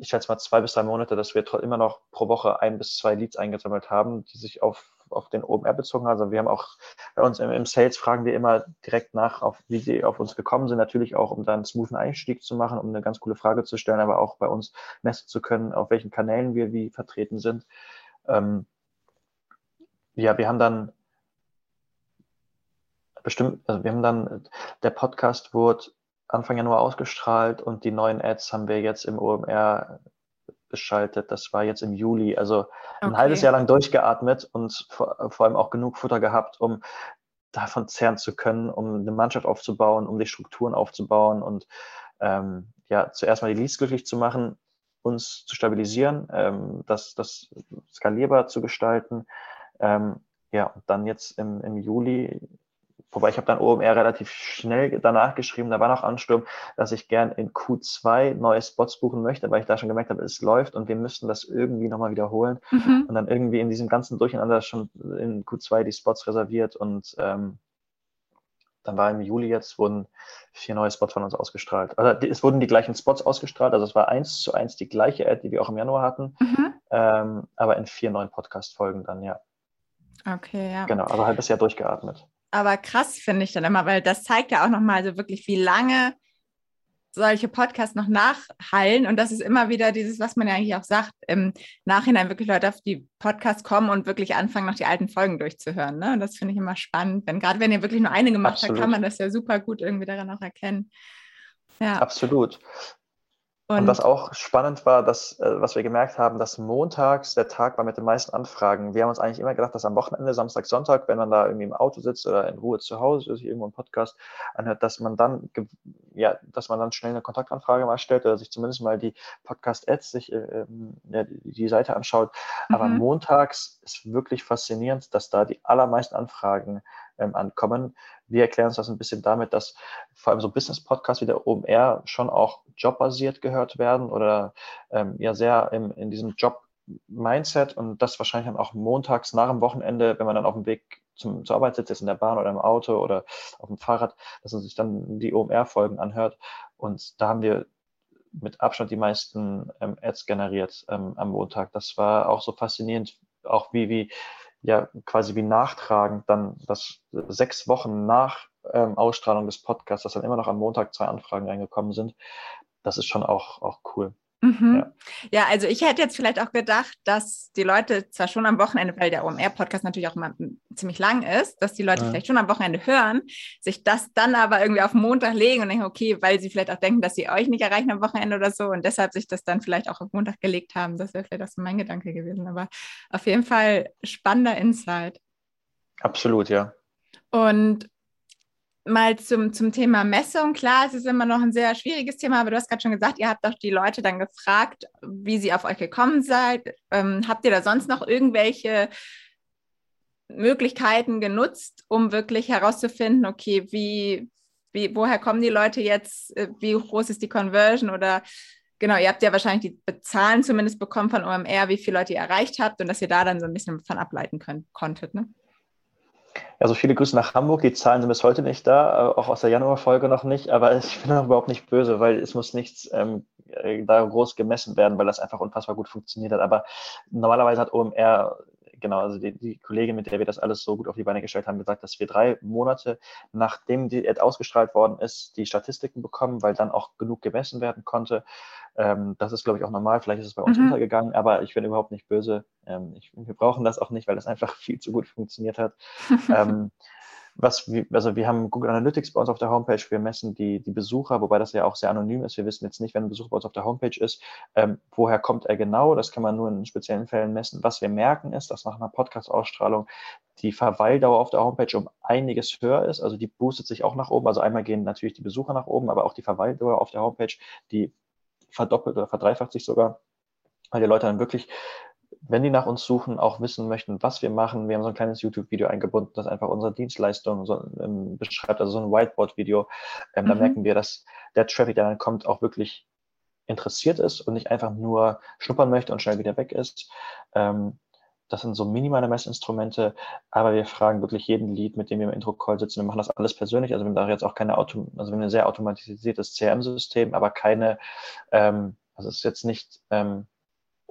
Speaker 1: ich schätze mal zwei bis drei Monate, dass wir immer noch pro Woche ein bis zwei Leads eingesammelt haben, die sich auf auf den OMR bezogen. Also wir haben auch bei uns im, im, Sales fragen wir immer direkt nach, auf, wie sie auf uns gekommen sind. Natürlich auch, um dann einen smoothen Einstieg zu machen, um eine ganz coole Frage zu stellen, aber auch bei uns messen zu können, auf welchen Kanälen wir wie vertreten sind. Ähm, ja, wir haben dann bestimmt, also wir haben dann, der Podcast wurde Anfang Januar ausgestrahlt und die neuen Ads haben wir jetzt im OMR geschaltet. Das war jetzt im Juli. Also ein okay. halbes Jahr lang durchgeatmet und vor, vor, allem auch genug Futter gehabt, um davon zehren zu können, um eine Mannschaft aufzubauen, um die Strukturen aufzubauen und ähm, ja, zuerst mal die Leads glücklich zu machen, uns zu stabilisieren, ähm, das, das skalierbar zu gestalten. Ähm, ja, und dann jetzt im, im Juli Wobei ich habe dann OMR relativ schnell danach geschrieben, da war noch Ansturm, dass ich gern in Q2 neue Spots buchen möchte, weil ich da schon gemerkt habe, es läuft und wir müssen das irgendwie nochmal wiederholen. Mhm. Und dann irgendwie in diesem ganzen Durcheinander schon in Q2 die Spots reserviert und ähm, dann war im Juli jetzt, wurden vier neue Spots von uns ausgestrahlt. Also es wurden die gleichen Spots ausgestrahlt, also es war eins zu eins die gleiche Ad, die wir auch im Januar hatten, mhm. ähm, aber in vier neuen Podcast-Folgen dann, ja.
Speaker 2: Okay, ja.
Speaker 1: Genau, also halbes Jahr durchgeatmet
Speaker 2: aber krass finde ich dann immer, weil das zeigt ja auch nochmal so wirklich, wie lange solche Podcasts noch nachhallen. Und das ist immer wieder dieses, was man ja eigentlich auch sagt, im Nachhinein wirklich Leute auf die Podcasts kommen und wirklich anfangen, noch die alten Folgen durchzuhören. Ne? Und das finde ich immer spannend. Denn gerade wenn ihr wirklich nur eine gemacht Absolut. habt, kann man das ja super gut irgendwie daran auch erkennen.
Speaker 1: Ja. Absolut. Und, und was auch spannend war, dass, äh, was wir gemerkt haben, dass montags der Tag war mit den meisten Anfragen. Wir haben uns eigentlich immer gedacht, dass am Wochenende, Samstag, Sonntag, wenn man da irgendwie im Auto sitzt oder in Ruhe zu Hause, sich irgendwo einen Podcast anhört, dass man dann, ja, dass man dann schnell eine Kontaktanfrage mal stellt oder sich zumindest mal die Podcast-Ads sich, äh, ähm, ja, die, die Seite anschaut. Mhm. Aber montags ist wirklich faszinierend, dass da die allermeisten Anfragen ähm, ankommen. Wir erklären uns das ein bisschen damit, dass vor allem so Business-Podcasts wie der OMR schon auch jobbasiert gehört werden oder ähm, ja sehr im, in diesem Job-Mindset und das wahrscheinlich dann auch montags nach dem Wochenende, wenn man dann auf dem Weg zum, zur Arbeit sitzt, jetzt in der Bahn oder im Auto oder auf dem Fahrrad, dass man sich dann die OMR-Folgen anhört. Und da haben wir mit Abstand die meisten ähm, Ads generiert ähm, am Montag. Das war auch so faszinierend, auch wie, wie ja quasi wie nachtragend dann das sechs Wochen nach ähm, Ausstrahlung des Podcasts, dass dann immer noch am Montag zwei Anfragen reingekommen sind. Das ist schon auch, auch cool.
Speaker 2: Mhm. Ja. ja. also ich hätte jetzt vielleicht auch gedacht, dass die Leute zwar schon am Wochenende, weil der OMR-Podcast natürlich auch immer ziemlich lang ist, dass die Leute ja. vielleicht schon am Wochenende hören, sich das dann aber irgendwie auf Montag legen und denken, okay, weil sie vielleicht auch denken, dass sie euch nicht erreichen am Wochenende oder so und deshalb sich das dann vielleicht auch auf Montag gelegt haben. Das wäre vielleicht auch so mein Gedanke gewesen. Aber auf jeden Fall spannender Insight.
Speaker 1: Absolut, ja.
Speaker 2: Und mal zum, zum Thema Messung. Klar, es ist immer noch ein sehr schwieriges Thema, aber du hast gerade schon gesagt, ihr habt doch die Leute dann gefragt, wie sie auf euch gekommen seid. Ähm, habt ihr da sonst noch irgendwelche Möglichkeiten genutzt, um wirklich herauszufinden, okay, wie, wie, woher kommen die Leute jetzt, äh, wie groß ist die Conversion oder genau, ihr habt ja wahrscheinlich die Zahlen zumindest bekommen von OMR, wie viele Leute ihr erreicht habt und dass ihr da dann so ein bisschen von ableiten könnt, konntet, ne?
Speaker 1: Also viele Grüße nach Hamburg. Die Zahlen sind bis heute nicht da, äh, auch aus der Januarfolge noch nicht. Aber *laughs* ich bin auch überhaupt nicht böse, weil es muss nichts ähm, äh, da groß gemessen werden, weil das einfach unfassbar gut funktioniert hat. Aber normalerweise hat OMR genau, also die, die, Kollegin, mit der wir das alles so gut auf die Beine gestellt haben, gesagt, dass wir drei Monate, nachdem die Ad ausgestrahlt worden ist, die Statistiken bekommen, weil dann auch genug gemessen werden konnte. Ähm, das ist, glaube ich, auch normal. Vielleicht ist es bei uns mhm. untergegangen, aber ich bin überhaupt nicht böse. Ähm, ich, wir brauchen das auch nicht, weil das einfach *laughs* viel zu gut funktioniert hat. *laughs* ähm, was wir, also wir haben Google Analytics bei uns auf der Homepage, wir messen die, die Besucher, wobei das ja auch sehr anonym ist. Wir wissen jetzt nicht, wenn ein Besucher bei uns auf der Homepage ist, ähm, woher kommt er genau. Das kann man nur in speziellen Fällen messen. Was wir merken ist, dass nach einer Podcast-Ausstrahlung die Verweildauer auf der Homepage um einiges höher ist. Also die boostet sich auch nach oben. Also einmal gehen natürlich die Besucher nach oben, aber auch die Verweildauer auf der Homepage, die verdoppelt oder verdreifacht sich sogar, weil die Leute dann wirklich wenn die nach uns suchen, auch wissen möchten, was wir machen. Wir haben so ein kleines YouTube-Video eingebunden, das einfach unsere Dienstleistung so, ähm, beschreibt, also so ein Whiteboard-Video. Ähm, mhm. Da merken wir, dass der Traffic, der dann kommt, auch wirklich interessiert ist und nicht einfach nur schnuppern möchte und schnell wieder weg ist. Ähm, das sind so minimale Messinstrumente, aber wir fragen wirklich jeden Lead, mit dem wir im Intro-Call sitzen. Wir machen das alles persönlich. Also wir haben da jetzt auch keine Auto, also wir haben ein sehr automatisiertes CRM-System, aber keine, ähm, also es ist jetzt nicht ähm,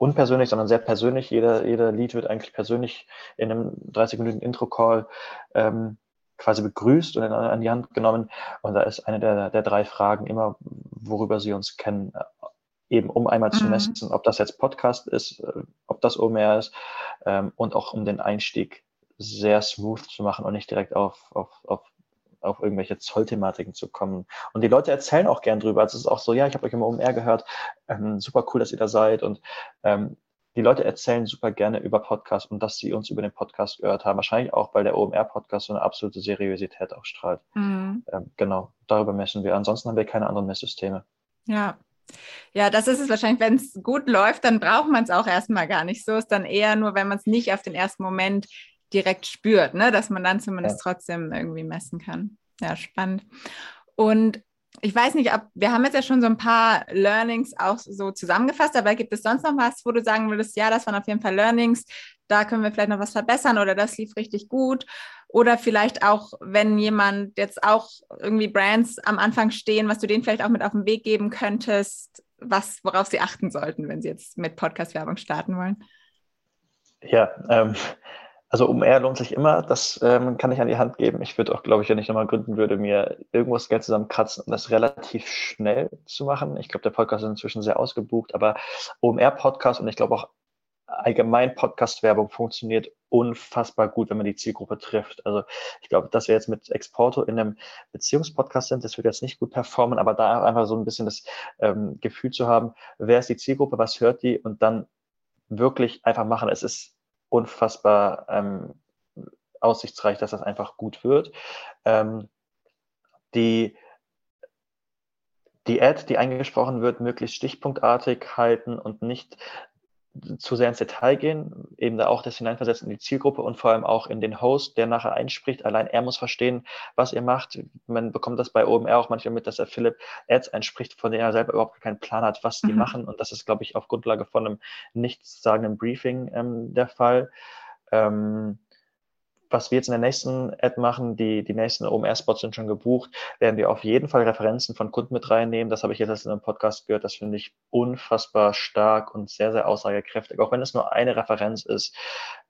Speaker 1: unpersönlich, sondern sehr persönlich. Jeder, jeder Lied wird eigentlich persönlich in einem 30-minütigen Intro-Call ähm, quasi begrüßt und an die Hand genommen. Und da ist eine der, der drei Fragen immer, worüber Sie uns kennen, äh, eben um einmal mhm. zu messen, ob das jetzt Podcast ist, äh, ob das OMR ist ähm, und auch um den Einstieg sehr smooth zu machen und nicht direkt auf, auf, auf auf irgendwelche Zollthematiken zu kommen. Und die Leute erzählen auch gern drüber. Also es ist auch so, ja, ich habe euch immer OMR gehört, ähm, super cool, dass ihr da seid. Und ähm, die Leute erzählen super gerne über Podcasts und dass sie uns über den Podcast gehört haben. Wahrscheinlich auch, weil der OMR-Podcast so eine absolute Seriosität ausstrahlt. Mhm. Ähm, genau, darüber messen wir. Ansonsten haben wir keine anderen Messsysteme.
Speaker 2: Ja, ja, das ist es wahrscheinlich, wenn es gut läuft, dann braucht man es auch erstmal gar nicht. So ist dann eher nur, wenn man es nicht auf den ersten Moment direkt spürt, ne? dass man dann zumindest ja. trotzdem irgendwie messen kann. Ja, spannend. Und ich weiß nicht, ob wir haben jetzt ja schon so ein paar Learnings auch so zusammengefasst, aber gibt es sonst noch was, wo du sagen würdest, ja, das waren auf jeden Fall Learnings, da können wir vielleicht noch was verbessern oder das lief richtig gut? Oder vielleicht auch, wenn jemand jetzt auch irgendwie Brands am Anfang stehen, was du denen vielleicht auch mit auf den Weg geben könntest, was, worauf sie achten sollten, wenn sie jetzt mit Podcast-Werbung starten wollen?
Speaker 1: Ja, ähm, also OMR lohnt sich immer, das ähm, kann ich an die Hand geben. Ich würde auch, glaube ich, wenn ich nochmal gründen würde, mir irgendwas Geld zusammenkratzen und das relativ schnell zu machen. Ich glaube, der Podcast ist inzwischen sehr ausgebucht, aber OMR-Podcast und ich glaube auch allgemein Podcast-Werbung funktioniert unfassbar gut, wenn man die Zielgruppe trifft. Also ich glaube, dass wir jetzt mit Exporto in einem Beziehungspodcast sind, das wird jetzt nicht gut performen, aber da einfach so ein bisschen das ähm, Gefühl zu haben, wer ist die Zielgruppe, was hört die und dann wirklich einfach machen. Es ist unfassbar ähm, aussichtsreich, dass das einfach gut wird. Ähm, die, die Ad, die eingesprochen wird, möglichst stichpunktartig halten und nicht zu sehr ins Detail gehen, eben da auch das Hineinversetzen in die Zielgruppe und vor allem auch in den Host, der nachher einspricht. Allein er muss verstehen, was ihr macht. Man bekommt das bei OMR auch manchmal mit, dass der Philipp Ads einspricht, von denen er selber überhaupt keinen Plan hat, was die mhm. machen. Und das ist, glaube ich, auf Grundlage von einem nichtssagenden Briefing ähm, der Fall. Ähm, was wir jetzt in der nächsten Ad machen, die, die nächsten OMR-Spots sind schon gebucht, werden wir auf jeden Fall Referenzen von Kunden mit reinnehmen. Das habe ich jetzt in einem Podcast gehört. Das finde ich unfassbar stark und sehr, sehr aussagekräftig. Auch wenn es nur eine Referenz ist,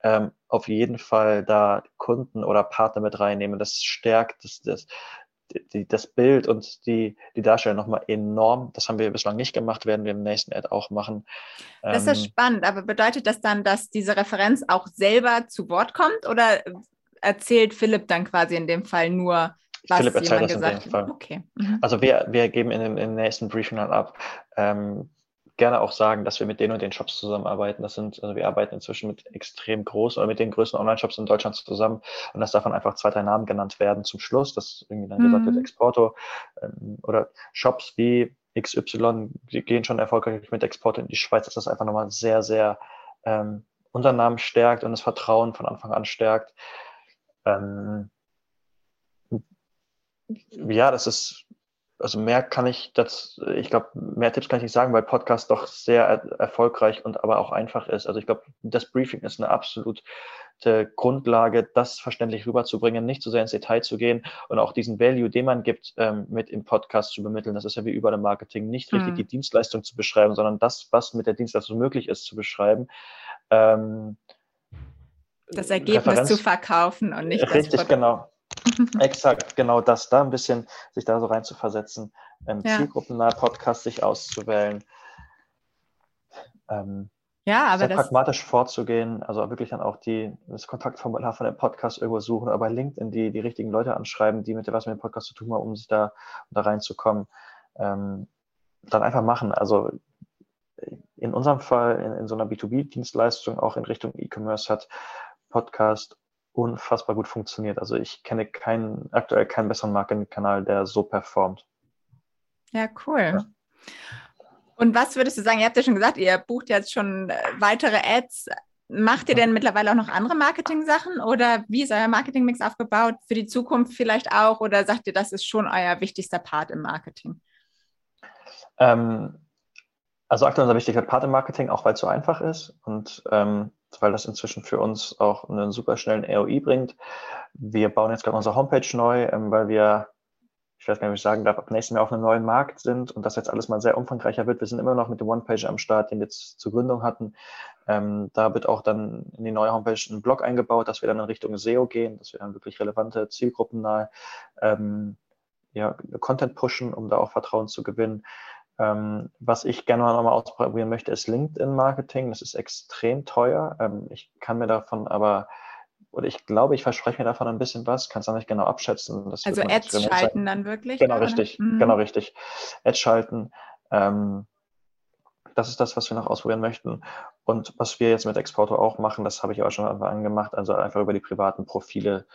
Speaker 1: ähm, auf jeden Fall da Kunden oder Partner mit reinnehmen. Das stärkt das, das, die, das Bild und die, die Darstellung nochmal enorm. Das haben wir bislang nicht gemacht, werden wir im nächsten Ad auch machen.
Speaker 2: Das ist ähm, spannend, aber bedeutet das dann, dass diese Referenz auch selber zu Wort kommt oder erzählt Philipp dann quasi in dem Fall nur,
Speaker 1: was Philipp erzählt das in dem Fall. Okay. Mhm. Also wir, wir geben in dem, in dem nächsten Briefing dann ab, ähm, gerne auch sagen, dass wir mit den und den Shops zusammenarbeiten. Das sind, also wir arbeiten inzwischen mit extrem großen oder mit den größten Online-Shops in Deutschland zusammen und dass davon einfach zwei, drei Namen genannt werden zum Schluss, dass irgendwie dann mhm. gesagt wird, mhm. Exporto ähm, oder Shops wie XY, die gehen schon erfolgreich mit Exporto in die Schweiz, dass das einfach nochmal sehr, sehr ähm, unseren Namen stärkt und das Vertrauen von Anfang an stärkt. Ähm, ja, das ist also mehr kann ich das, ich glaube, mehr Tipps kann ich nicht sagen, weil Podcast doch sehr er erfolgreich und aber auch einfach ist. Also ich glaube, das Briefing ist eine absolute Grundlage, das verständlich rüberzubringen, nicht zu so sehr ins Detail zu gehen und auch diesen Value, den man gibt, ähm, mit im Podcast zu bemitteln. Das ist ja wie überall im Marketing, nicht richtig mhm. die Dienstleistung zu beschreiben, sondern das, was mit der Dienstleistung möglich ist, zu beschreiben. Ähm,
Speaker 2: das Ergebnis Referenz, zu verkaufen und nicht
Speaker 1: richtig, das genau. *laughs* Exakt, genau das, da ein bisschen sich da so rein zu versetzen, ähm, ja. zielgruppennahe Podcast sich auszuwählen. Ähm, ja, aber sehr pragmatisch vorzugehen, also wirklich dann auch die, das Kontaktformular von dem Podcast irgendwo suchen, aber LinkedIn die, die richtigen Leute anschreiben, die mit was mit dem Podcast zu tun haben, um sich da, um da reinzukommen. Ähm, dann einfach machen. Also in unserem Fall, in, in so einer B2B-Dienstleistung, auch in Richtung E-Commerce, hat Podcast unfassbar gut funktioniert. Also ich kenne keinen, aktuell keinen besseren Marketingkanal, der so performt.
Speaker 2: Ja, cool. Ja. Und was würdest du sagen? Ihr habt ja schon gesagt, ihr bucht jetzt schon äh, weitere Ads. Macht ihr denn mittlerweile auch noch andere Marketing-Sachen oder wie ist euer Marketing-Mix aufgebaut? Für die Zukunft vielleicht auch? Oder sagt ihr, das ist schon euer wichtigster Part im Marketing?
Speaker 1: Ähm, also aktuell unser wichtigster Part im Marketing, auch weil es so einfach ist und ähm, weil das inzwischen für uns auch einen super schnellen ROI bringt. Wir bauen jetzt gerade unsere Homepage neu, ähm, weil wir, ich weiß gar nicht, ob ich sagen darf, ab nächstem Jahr auf einem neuen Markt sind und das jetzt alles mal sehr umfangreicher wird. Wir sind immer noch mit dem One-Page am Start, den wir jetzt zur Gründung hatten. Ähm, da wird auch dann in die neue Homepage ein Blog eingebaut, dass wir dann in Richtung SEO gehen, dass wir dann wirklich relevante, zielgruppennahe ähm, ja, Content pushen, um da auch Vertrauen zu gewinnen. Ähm, was ich gerne mal nochmal ausprobieren möchte, ist LinkedIn-Marketing. Das ist extrem teuer. Ähm, ich kann mir davon aber, oder ich glaube, ich verspreche mir davon ein bisschen was, kann es auch nicht genau abschätzen.
Speaker 2: Das also Ads schalten sein. dann wirklich?
Speaker 1: Genau, oder? richtig. Mhm. Genau, richtig. Ads schalten. Ähm, das ist das, was wir noch ausprobieren möchten. Und was wir jetzt mit Exporto auch machen, das habe ich auch schon angemacht, also einfach über die privaten Profile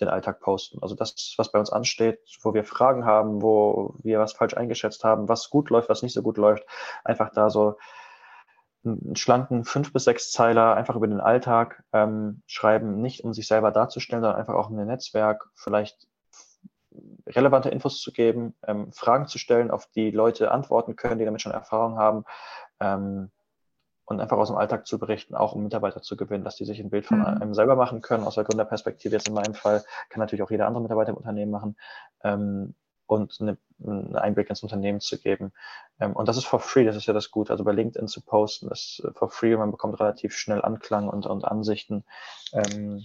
Speaker 1: den Alltag posten. Also das, was bei uns ansteht, wo wir Fragen haben, wo wir was falsch eingeschätzt haben, was gut läuft, was nicht so gut läuft, einfach da so einen schlanken fünf bis sechs Zeiler einfach über den Alltag ähm, schreiben, nicht um sich selber darzustellen, sondern einfach auch in ein Netzwerk vielleicht relevante Infos zu geben, ähm, Fragen zu stellen, auf die Leute antworten können, die damit schon Erfahrung haben. Ähm, und einfach aus dem Alltag zu berichten, auch um Mitarbeiter zu gewinnen, dass die sich ein Bild von mhm. einem selber machen können, aus der Gründerperspektive jetzt in meinem Fall, kann natürlich auch jeder andere Mitarbeiter im Unternehmen machen ähm, und eine, einen Einblick ins Unternehmen zu geben. Ähm, und das ist for free, das ist ja das Gute. Also bei LinkedIn zu posten ist for free, man bekommt relativ schnell Anklang und, und Ansichten. Ähm,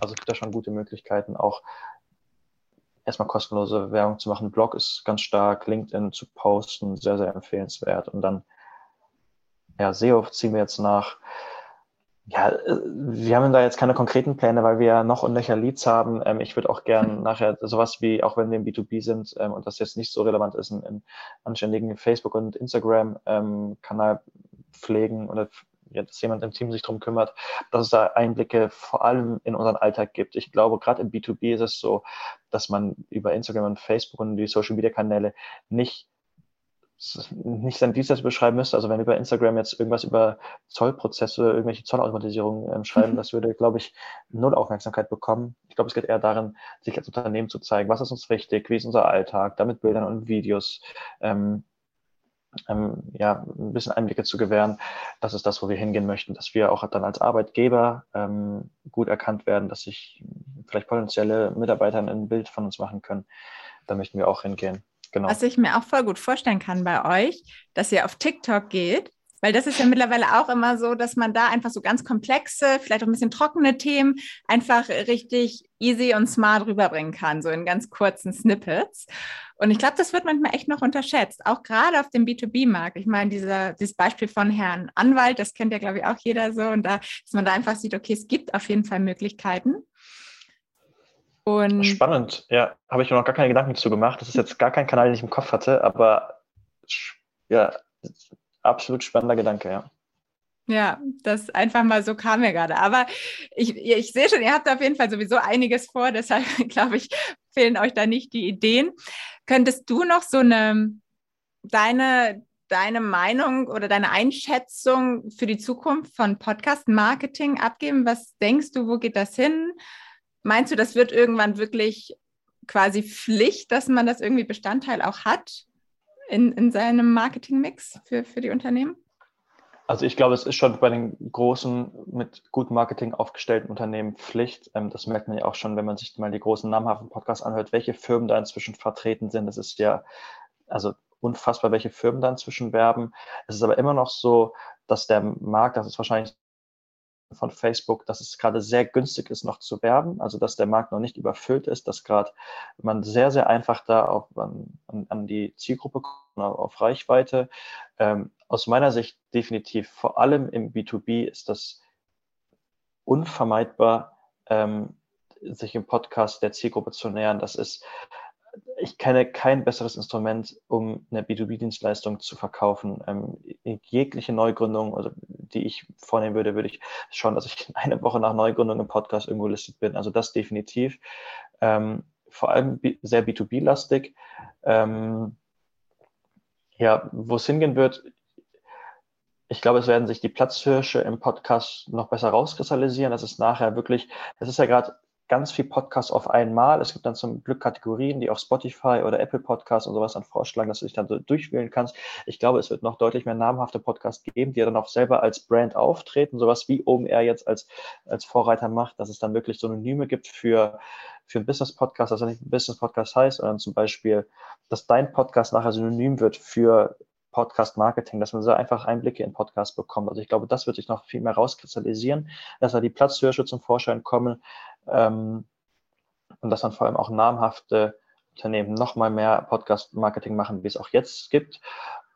Speaker 1: also es gibt da schon gute Möglichkeiten, auch erstmal kostenlose Werbung zu machen. Blog ist ganz stark, LinkedIn zu posten, sehr, sehr empfehlenswert und dann ja, SEO ziehen wir jetzt nach. Ja, äh, wir haben da jetzt keine konkreten Pläne, weil wir ja noch und nöcher Leads haben. Ähm, ich würde auch gern nachher sowas wie, auch wenn wir im B2B sind ähm, und das jetzt nicht so relevant ist, einen anständigen Facebook- und Instagram-Kanal ähm, pflegen oder ja, dass jemand im Team sich darum kümmert, dass es da Einblicke vor allem in unseren Alltag gibt. Ich glaube, gerade im B2B ist es so, dass man über Instagram und Facebook und die Social-Media-Kanäle nicht nicht sein Dienstleister beschreiben müsste. Also wenn wir bei Instagram jetzt irgendwas über Zollprozesse, irgendwelche Zollautomatisierungen ähm, schreiben, mhm. das würde, glaube ich, null Aufmerksamkeit bekommen. Ich glaube, es geht eher darin, sich als Unternehmen zu zeigen, was ist uns wichtig, wie ist unser Alltag, damit Bildern und Videos. Ähm, ähm, ja, ein bisschen Einblicke zu gewähren. Das ist das, wo wir hingehen möchten, dass wir auch dann als Arbeitgeber ähm, gut erkannt werden, dass sich vielleicht potenzielle Mitarbeiter ein Bild von uns machen können. Da möchten wir auch hingehen.
Speaker 2: Genau. Was ich mir auch voll gut vorstellen kann bei euch, dass ihr auf TikTok geht weil das ist ja mittlerweile auch immer so, dass man da einfach so ganz komplexe, vielleicht auch ein bisschen trockene Themen einfach richtig easy und smart rüberbringen kann, so in ganz kurzen Snippets. Und ich glaube, das wird manchmal echt noch unterschätzt, auch gerade auf dem B2B-Markt. Ich meine, dieses Beispiel von Herrn Anwalt, das kennt ja, glaube ich, auch jeder so. Und da, dass man da einfach sieht, okay, es gibt auf jeden Fall Möglichkeiten.
Speaker 1: Und Spannend, ja, habe ich mir noch gar keine Gedanken zu gemacht. Das ist jetzt gar kein Kanal, den ich im Kopf hatte, aber ja, absolut spannender Gedanke, ja.
Speaker 2: Ja, das einfach mal so kam mir gerade. Aber ich, ich sehe schon, ihr habt auf jeden Fall sowieso einiges vor, deshalb *laughs* glaube ich, fehlen euch da nicht die Ideen. Könntest du noch so eine, deine, deine Meinung oder deine Einschätzung für die Zukunft von Podcast-Marketing abgeben? Was denkst du, wo geht das hin? Meinst du, das wird irgendwann wirklich quasi Pflicht, dass man das irgendwie Bestandteil auch hat? in, in seinem Marketingmix für, für die Unternehmen?
Speaker 1: Also ich glaube, es ist schon bei den großen, mit gutem Marketing aufgestellten Unternehmen Pflicht. Ähm, das merkt man ja auch schon, wenn man sich mal die großen namhaften Podcasts anhört, welche Firmen da inzwischen vertreten sind. Das ist ja also unfassbar, welche Firmen da inzwischen werben. Es ist aber immer noch so, dass der Markt, das ist wahrscheinlich von Facebook, dass es gerade sehr günstig ist, noch zu werben, also dass der Markt noch nicht überfüllt ist, dass gerade man sehr, sehr einfach da auf, an, an die Zielgruppe kommt, auf Reichweite. Ähm, aus meiner Sicht definitiv, vor allem im B2B ist das unvermeidbar, ähm, sich im Podcast der Zielgruppe zu nähern. Das ist ich kenne kein besseres Instrument, um eine B2B-Dienstleistung zu verkaufen. Ähm, jegliche Neugründung, also die ich vornehmen würde, würde ich schauen, dass ich eine Woche nach Neugründung im Podcast irgendwo listet bin. Also das definitiv. Ähm, vor allem sehr B2B-lastig. Ähm, ja, wo es hingehen wird, ich glaube, es werden sich die Platzhirsche im Podcast noch besser rauskristallisieren. Das ist nachher wirklich, das ist ja gerade ganz viel Podcasts auf einmal. Es gibt dann zum Glück Kategorien, die auf Spotify oder Apple Podcasts und sowas dann vorschlagen, dass du dich dann so durchwählen kannst. Ich glaube, es wird noch deutlich mehr namhafte Podcasts geben, die dann auch selber als Brand auftreten, sowas wie OMR jetzt als, als Vorreiter macht, dass es dann wirklich Synonyme gibt für, für einen Business-Podcast, dass er nicht ein Business-Podcast heißt, sondern zum Beispiel, dass dein Podcast nachher synonym wird für Podcast-Marketing, dass man so einfach Einblicke in Podcasts bekommt. Also ich glaube, das wird sich noch viel mehr rauskristallisieren, dass da die Platzhirsche zum Vorschein kommen, ähm, und dass dann vor allem auch namhafte Unternehmen noch mal mehr Podcast-Marketing machen, wie es auch jetzt gibt.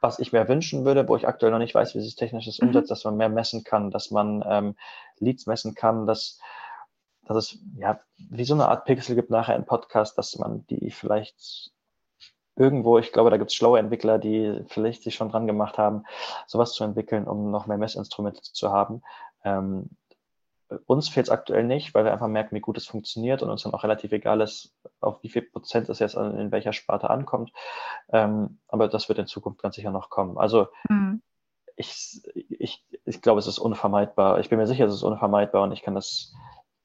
Speaker 1: Was ich mir wünschen würde, wo ich aktuell noch nicht weiß, wie sich technisches mhm. umsetzt, dass man mehr messen kann, dass man ähm, Leads messen kann, dass, dass es ja wie so eine Art Pixel gibt nachher in Podcast, dass man die vielleicht irgendwo, ich glaube, da gibt es schlaue Entwickler, die vielleicht sich schon dran gemacht haben, sowas zu entwickeln, um noch mehr Messinstrumente zu haben. Ähm, uns fehlt es aktuell nicht, weil wir einfach merken, wie gut es funktioniert und uns dann auch relativ egal ist, auf wie viel Prozent es jetzt in welcher Sparte ankommt. Ähm, aber das wird in Zukunft ganz sicher noch kommen. Also mhm. ich, ich, ich glaube, es ist unvermeidbar. Ich bin mir sicher, es ist unvermeidbar und ich kann das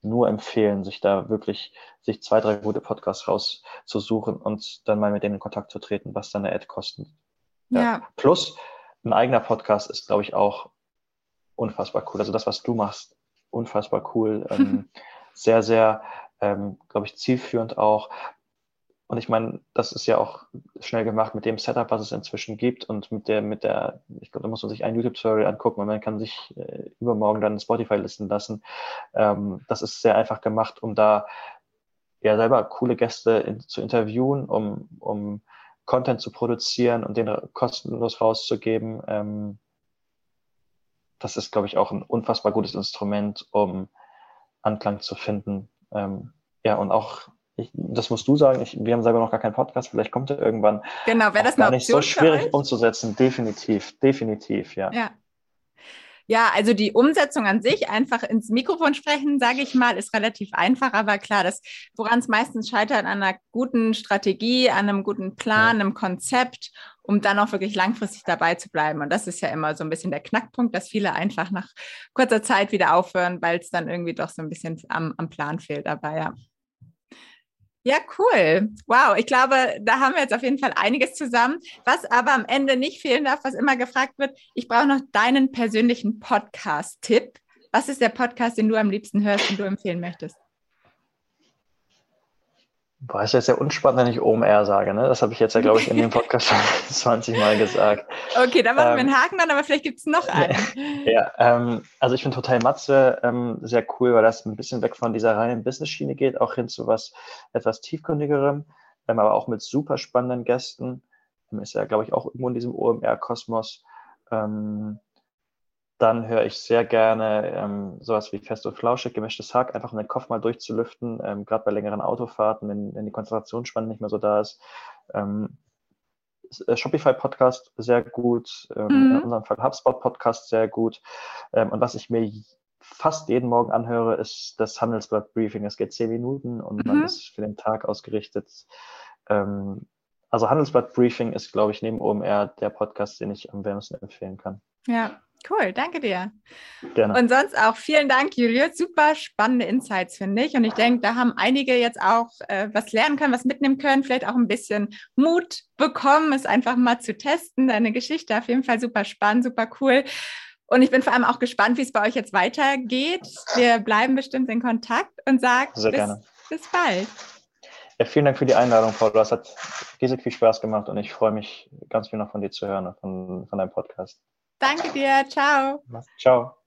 Speaker 1: nur empfehlen, sich da wirklich, sich zwei, drei gute Podcasts rauszusuchen und dann mal mit denen in Kontakt zu treten, was dann eine Ad kostet. Ja. ja. Plus, ein eigener Podcast ist, glaube ich, auch unfassbar cool. Also das, was du machst, unfassbar cool. Ähm, *laughs* sehr, sehr, ähm, glaube ich, zielführend auch. Und ich meine, das ist ja auch schnell gemacht mit dem Setup, was es inzwischen gibt und mit der, mit der, ich glaube, da muss man sich ein YouTube-Tutorial angucken und man kann sich äh, übermorgen dann Spotify listen lassen. Ähm, das ist sehr einfach gemacht, um da ja selber coole Gäste in, zu interviewen, um, um Content zu produzieren und den kostenlos rauszugeben. Ähm, das ist, glaube ich, auch ein unfassbar gutes Instrument, um Anklang zu finden. Ähm, ja, und auch, ich, das musst du sagen, ich, wir haben selber noch gar keinen Podcast, vielleicht kommt er irgendwann.
Speaker 2: Genau, wäre das
Speaker 1: gar nicht so schwierig umzusetzen, definitiv, definitiv, ja.
Speaker 2: Ja, ja, also die Umsetzung an sich, einfach ins Mikrofon sprechen, sage ich mal, ist relativ einfach. Aber klar, das, woran es meistens scheitert, an einer guten Strategie, an einem guten Plan, einem Konzept, um dann auch wirklich langfristig dabei zu bleiben. Und das ist ja immer so ein bisschen der Knackpunkt, dass viele einfach nach kurzer Zeit wieder aufhören, weil es dann irgendwie doch so ein bisschen am, am Plan fehlt dabei, ja. Ja, cool. Wow, ich glaube, da haben wir jetzt auf jeden Fall einiges zusammen. Was aber am Ende nicht fehlen darf, was immer gefragt wird, ich brauche noch deinen persönlichen Podcast-Tipp. Was ist der Podcast, den du am liebsten hörst und du empfehlen möchtest?
Speaker 1: Boah, ist jetzt sehr unspannend, wenn ich OMR sage. Ne? Das habe ich jetzt ja, glaube ich, in dem *laughs* Podcast schon *laughs* 20 Mal gesagt.
Speaker 2: Okay, dann machen ähm, wir einen Haken dann, aber vielleicht gibt es noch einen. *laughs*
Speaker 1: ja, ähm, also ich finde Hotel Matze ähm, sehr cool, weil das ein bisschen weg von dieser reinen Business-Schiene geht, auch hin zu was etwas tiefgründigerem, ähm, aber auch mit super spannenden Gästen. Ähm, ist ja, glaube ich, auch irgendwo in diesem OMR-Kosmos. Ähm, dann höre ich sehr gerne ähm, sowas wie Fest und Flauschig, gemischtes Hack, einfach um den Kopf mal durchzulüften, ähm, gerade bei längeren Autofahrten, wenn, wenn die Konzentrationsspanne nicht mehr so da ist. Ähm, äh, Shopify-Podcast sehr gut, ähm, mhm. in unserem Fall HubSpot-Podcast sehr gut. Ähm, und was ich mir fast jeden Morgen anhöre, ist das Handelsblatt-Briefing. Es geht zehn Minuten und mhm. man ist für den Tag ausgerichtet. Ähm, also Handelsblatt-Briefing ist, glaube ich, neben OMR der Podcast, den ich am wärmsten empfehlen kann.
Speaker 2: Ja, Cool, danke dir.
Speaker 1: Gerne.
Speaker 2: Und sonst auch vielen Dank, Julius. Super spannende Insights, finde ich. Und ich denke, da haben einige jetzt auch äh, was lernen können, was mitnehmen können, vielleicht auch ein bisschen Mut bekommen, es einfach mal zu testen. Deine Geschichte auf jeden Fall super spannend, super cool. Und ich bin vor allem auch gespannt, wie es bei euch jetzt weitergeht. Wir bleiben bestimmt in Kontakt und sagen
Speaker 1: bis,
Speaker 2: bis bald.
Speaker 1: Ja, vielen Dank für die Einladung, Paul. Das hat riesig viel Spaß gemacht und ich freue mich ganz viel noch von dir zu hören, von, von deinem Podcast.
Speaker 2: Danke dir. Ciao.
Speaker 1: Ciao.